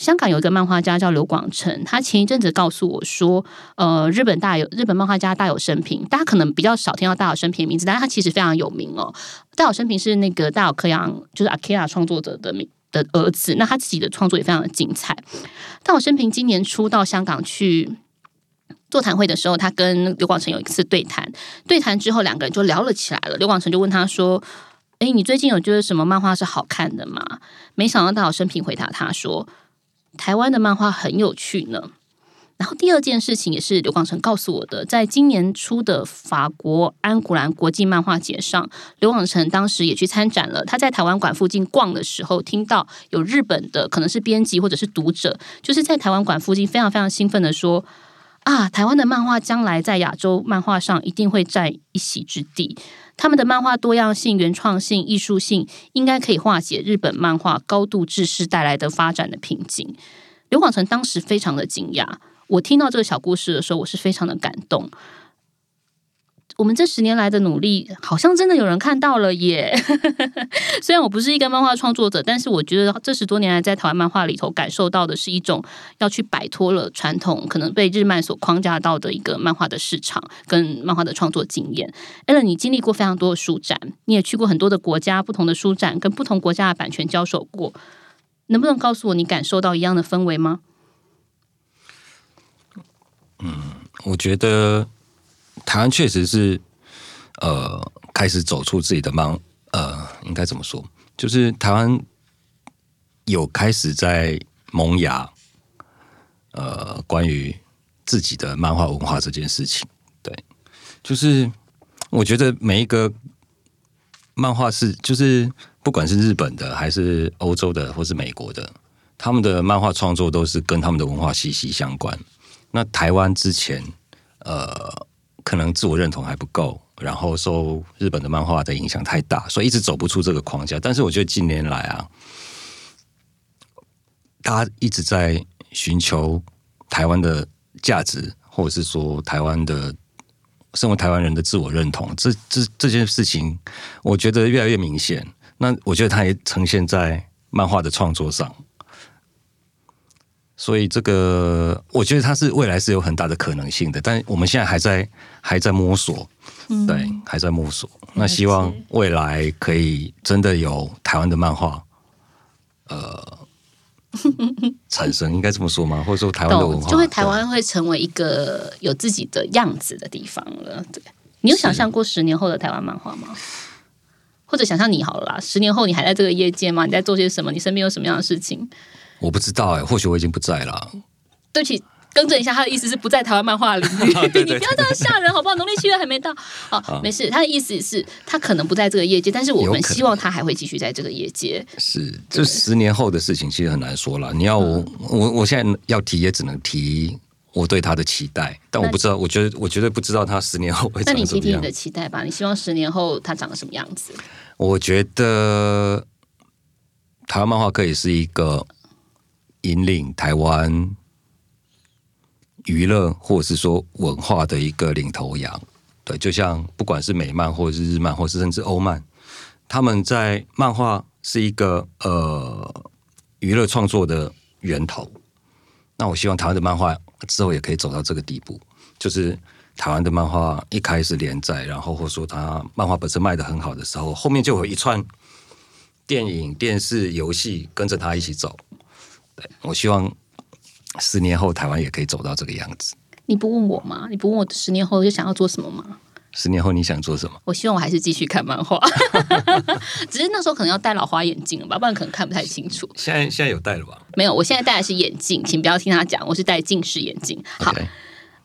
香港有一个漫画家叫刘广成，他前一阵子告诉我说，呃，日本大有日本漫画家大有生平，大家可能比较少听到大有生平的名字，但是他其实非常有名哦。大有生平是那个大有克洋，就是阿 K 亚创作者的名的儿子，那他自己的创作也非常的精彩。大有生平今年初到香港去座谈会的时候，他跟刘广成有一次对谈，对谈之后两个人就聊了起来了。刘广成就问他说：“哎，你最近有觉得什么漫画是好看的吗？”没想到大有生平回答他说。台湾的漫画很有趣呢。然后第二件事情也是刘广成告诉我的，在今年初的法国安古兰国际漫画节上，刘广成当时也去参展了。他在台湾馆附近逛的时候，听到有日本的可能是编辑或者是读者，就是在台湾馆附近非常非常兴奋的说：“啊，台湾的漫画将来在亚洲漫画上一定会占一席之地。”他们的漫画多样性、原创性、艺术性，应该可以化解日本漫画高度制式带来的发展的瓶颈。刘广成当时非常的惊讶，我听到这个小故事的时候，我是非常的感动。我们这十年来的努力，好像真的有人看到了耶！虽然我不是一个漫画创作者，但是我觉得这十多年来在台湾漫画里头感受到的是一种要去摆脱了传统可能被日漫所框架到的一个漫画的市场跟漫画的创作经验。艾伦，你经历过非常多的书展，你也去过很多的国家不同的书展，跟不同国家的版权交手过，能不能告诉我你感受到一样的氛围吗？嗯，我觉得。台湾确实是，呃，开始走出自己的漫，呃，应该怎么说？就是台湾有开始在萌芽，呃，关于自己的漫画文化这件事情。对，就是我觉得每一个漫画是，就是不管是日本的，还是欧洲的，或是美国的，他们的漫画创作都是跟他们的文化息息相关。那台湾之前，呃。可能自我认同还不够，然后受日本的漫画的影响太大，所以一直走不出这个框架。但是我觉得近年来啊，大家一直在寻求台湾的价值，或者是说台湾的身为台湾人的自我认同。这这这件事情，我觉得越来越明显。那我觉得它也呈现在漫画的创作上。所以这个，我觉得它是未来是有很大的可能性的，但我们现在还在还在摸索，对，还在摸索。那希望未来可以真的有台湾的漫画，呃，产生，应该这么说吗？或者说台湾的文化，就会台湾会成为一个有自己的样子的地方了。对你有想象过十年后的台湾漫画吗？或者想象你好了啦，十年后你还在这个业界吗？你在做些什么？你身边有什么样的事情？我不知道哎、或许我已经不在了。对不起，更正一下，他的意思是不在台湾漫画领域，对对 你不要这样吓人好不好？农历七月还没到，好，没事。他的意思是，他可能不在这个业界，但是我们希望他还会继续在这个业界。是，这十年后的事情其实很难说了。你要我，我我现在要提也只能提我对他的期待，但我不知道，我觉得我绝对不知道他十年后会那长什么样你提提你的。期待吧，你希望十年后他长得什么样子？我觉得台湾漫画可以是一个引领台湾娱乐或者是说文化的一个领头羊。对，就像不管是美漫或者是日漫，或是甚至欧漫，他们在漫画是一个呃娱乐创作的源头。那我希望台湾的漫画之后也可以走到这个地步，就是台湾的漫画一开始连载，然后或说它漫画本身卖的很好的时候，后面就有一串电影、电视、游戏跟着它一起走。对我希望十年后台湾也可以走到这个样子。你不问我吗？你不问我十年后就想要做什么吗？十年后你想做什么？我希望我还是继续看漫画，只是那时候可能要戴老花眼镜了吧，不然可能看不太清楚。现在现在有戴了吧？没有，我现在戴的是眼镜，请不要听他讲，我是戴近视眼镜。好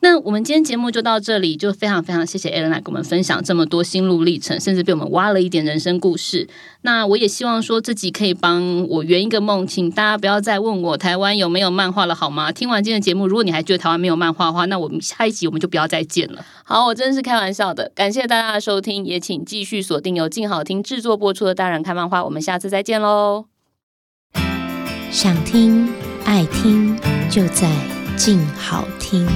那我们今天节目就到这里，就非常非常谢谢 Ellen 来跟我们分享这么多心路历程，甚至被我们挖了一点人生故事。那我也希望说自己可以帮我圆一个梦，请大家不要再问我台湾有没有漫画了，好吗？听完今天的节目，如果你还觉得台湾没有漫画的话，那我们下一集我们就不要再见了。好，我真的是开玩笑的，感谢大家的收听，也请继续锁定由静好听制作播出的《大人看漫画》，我们下次再见喽。想听爱听，就在静好听。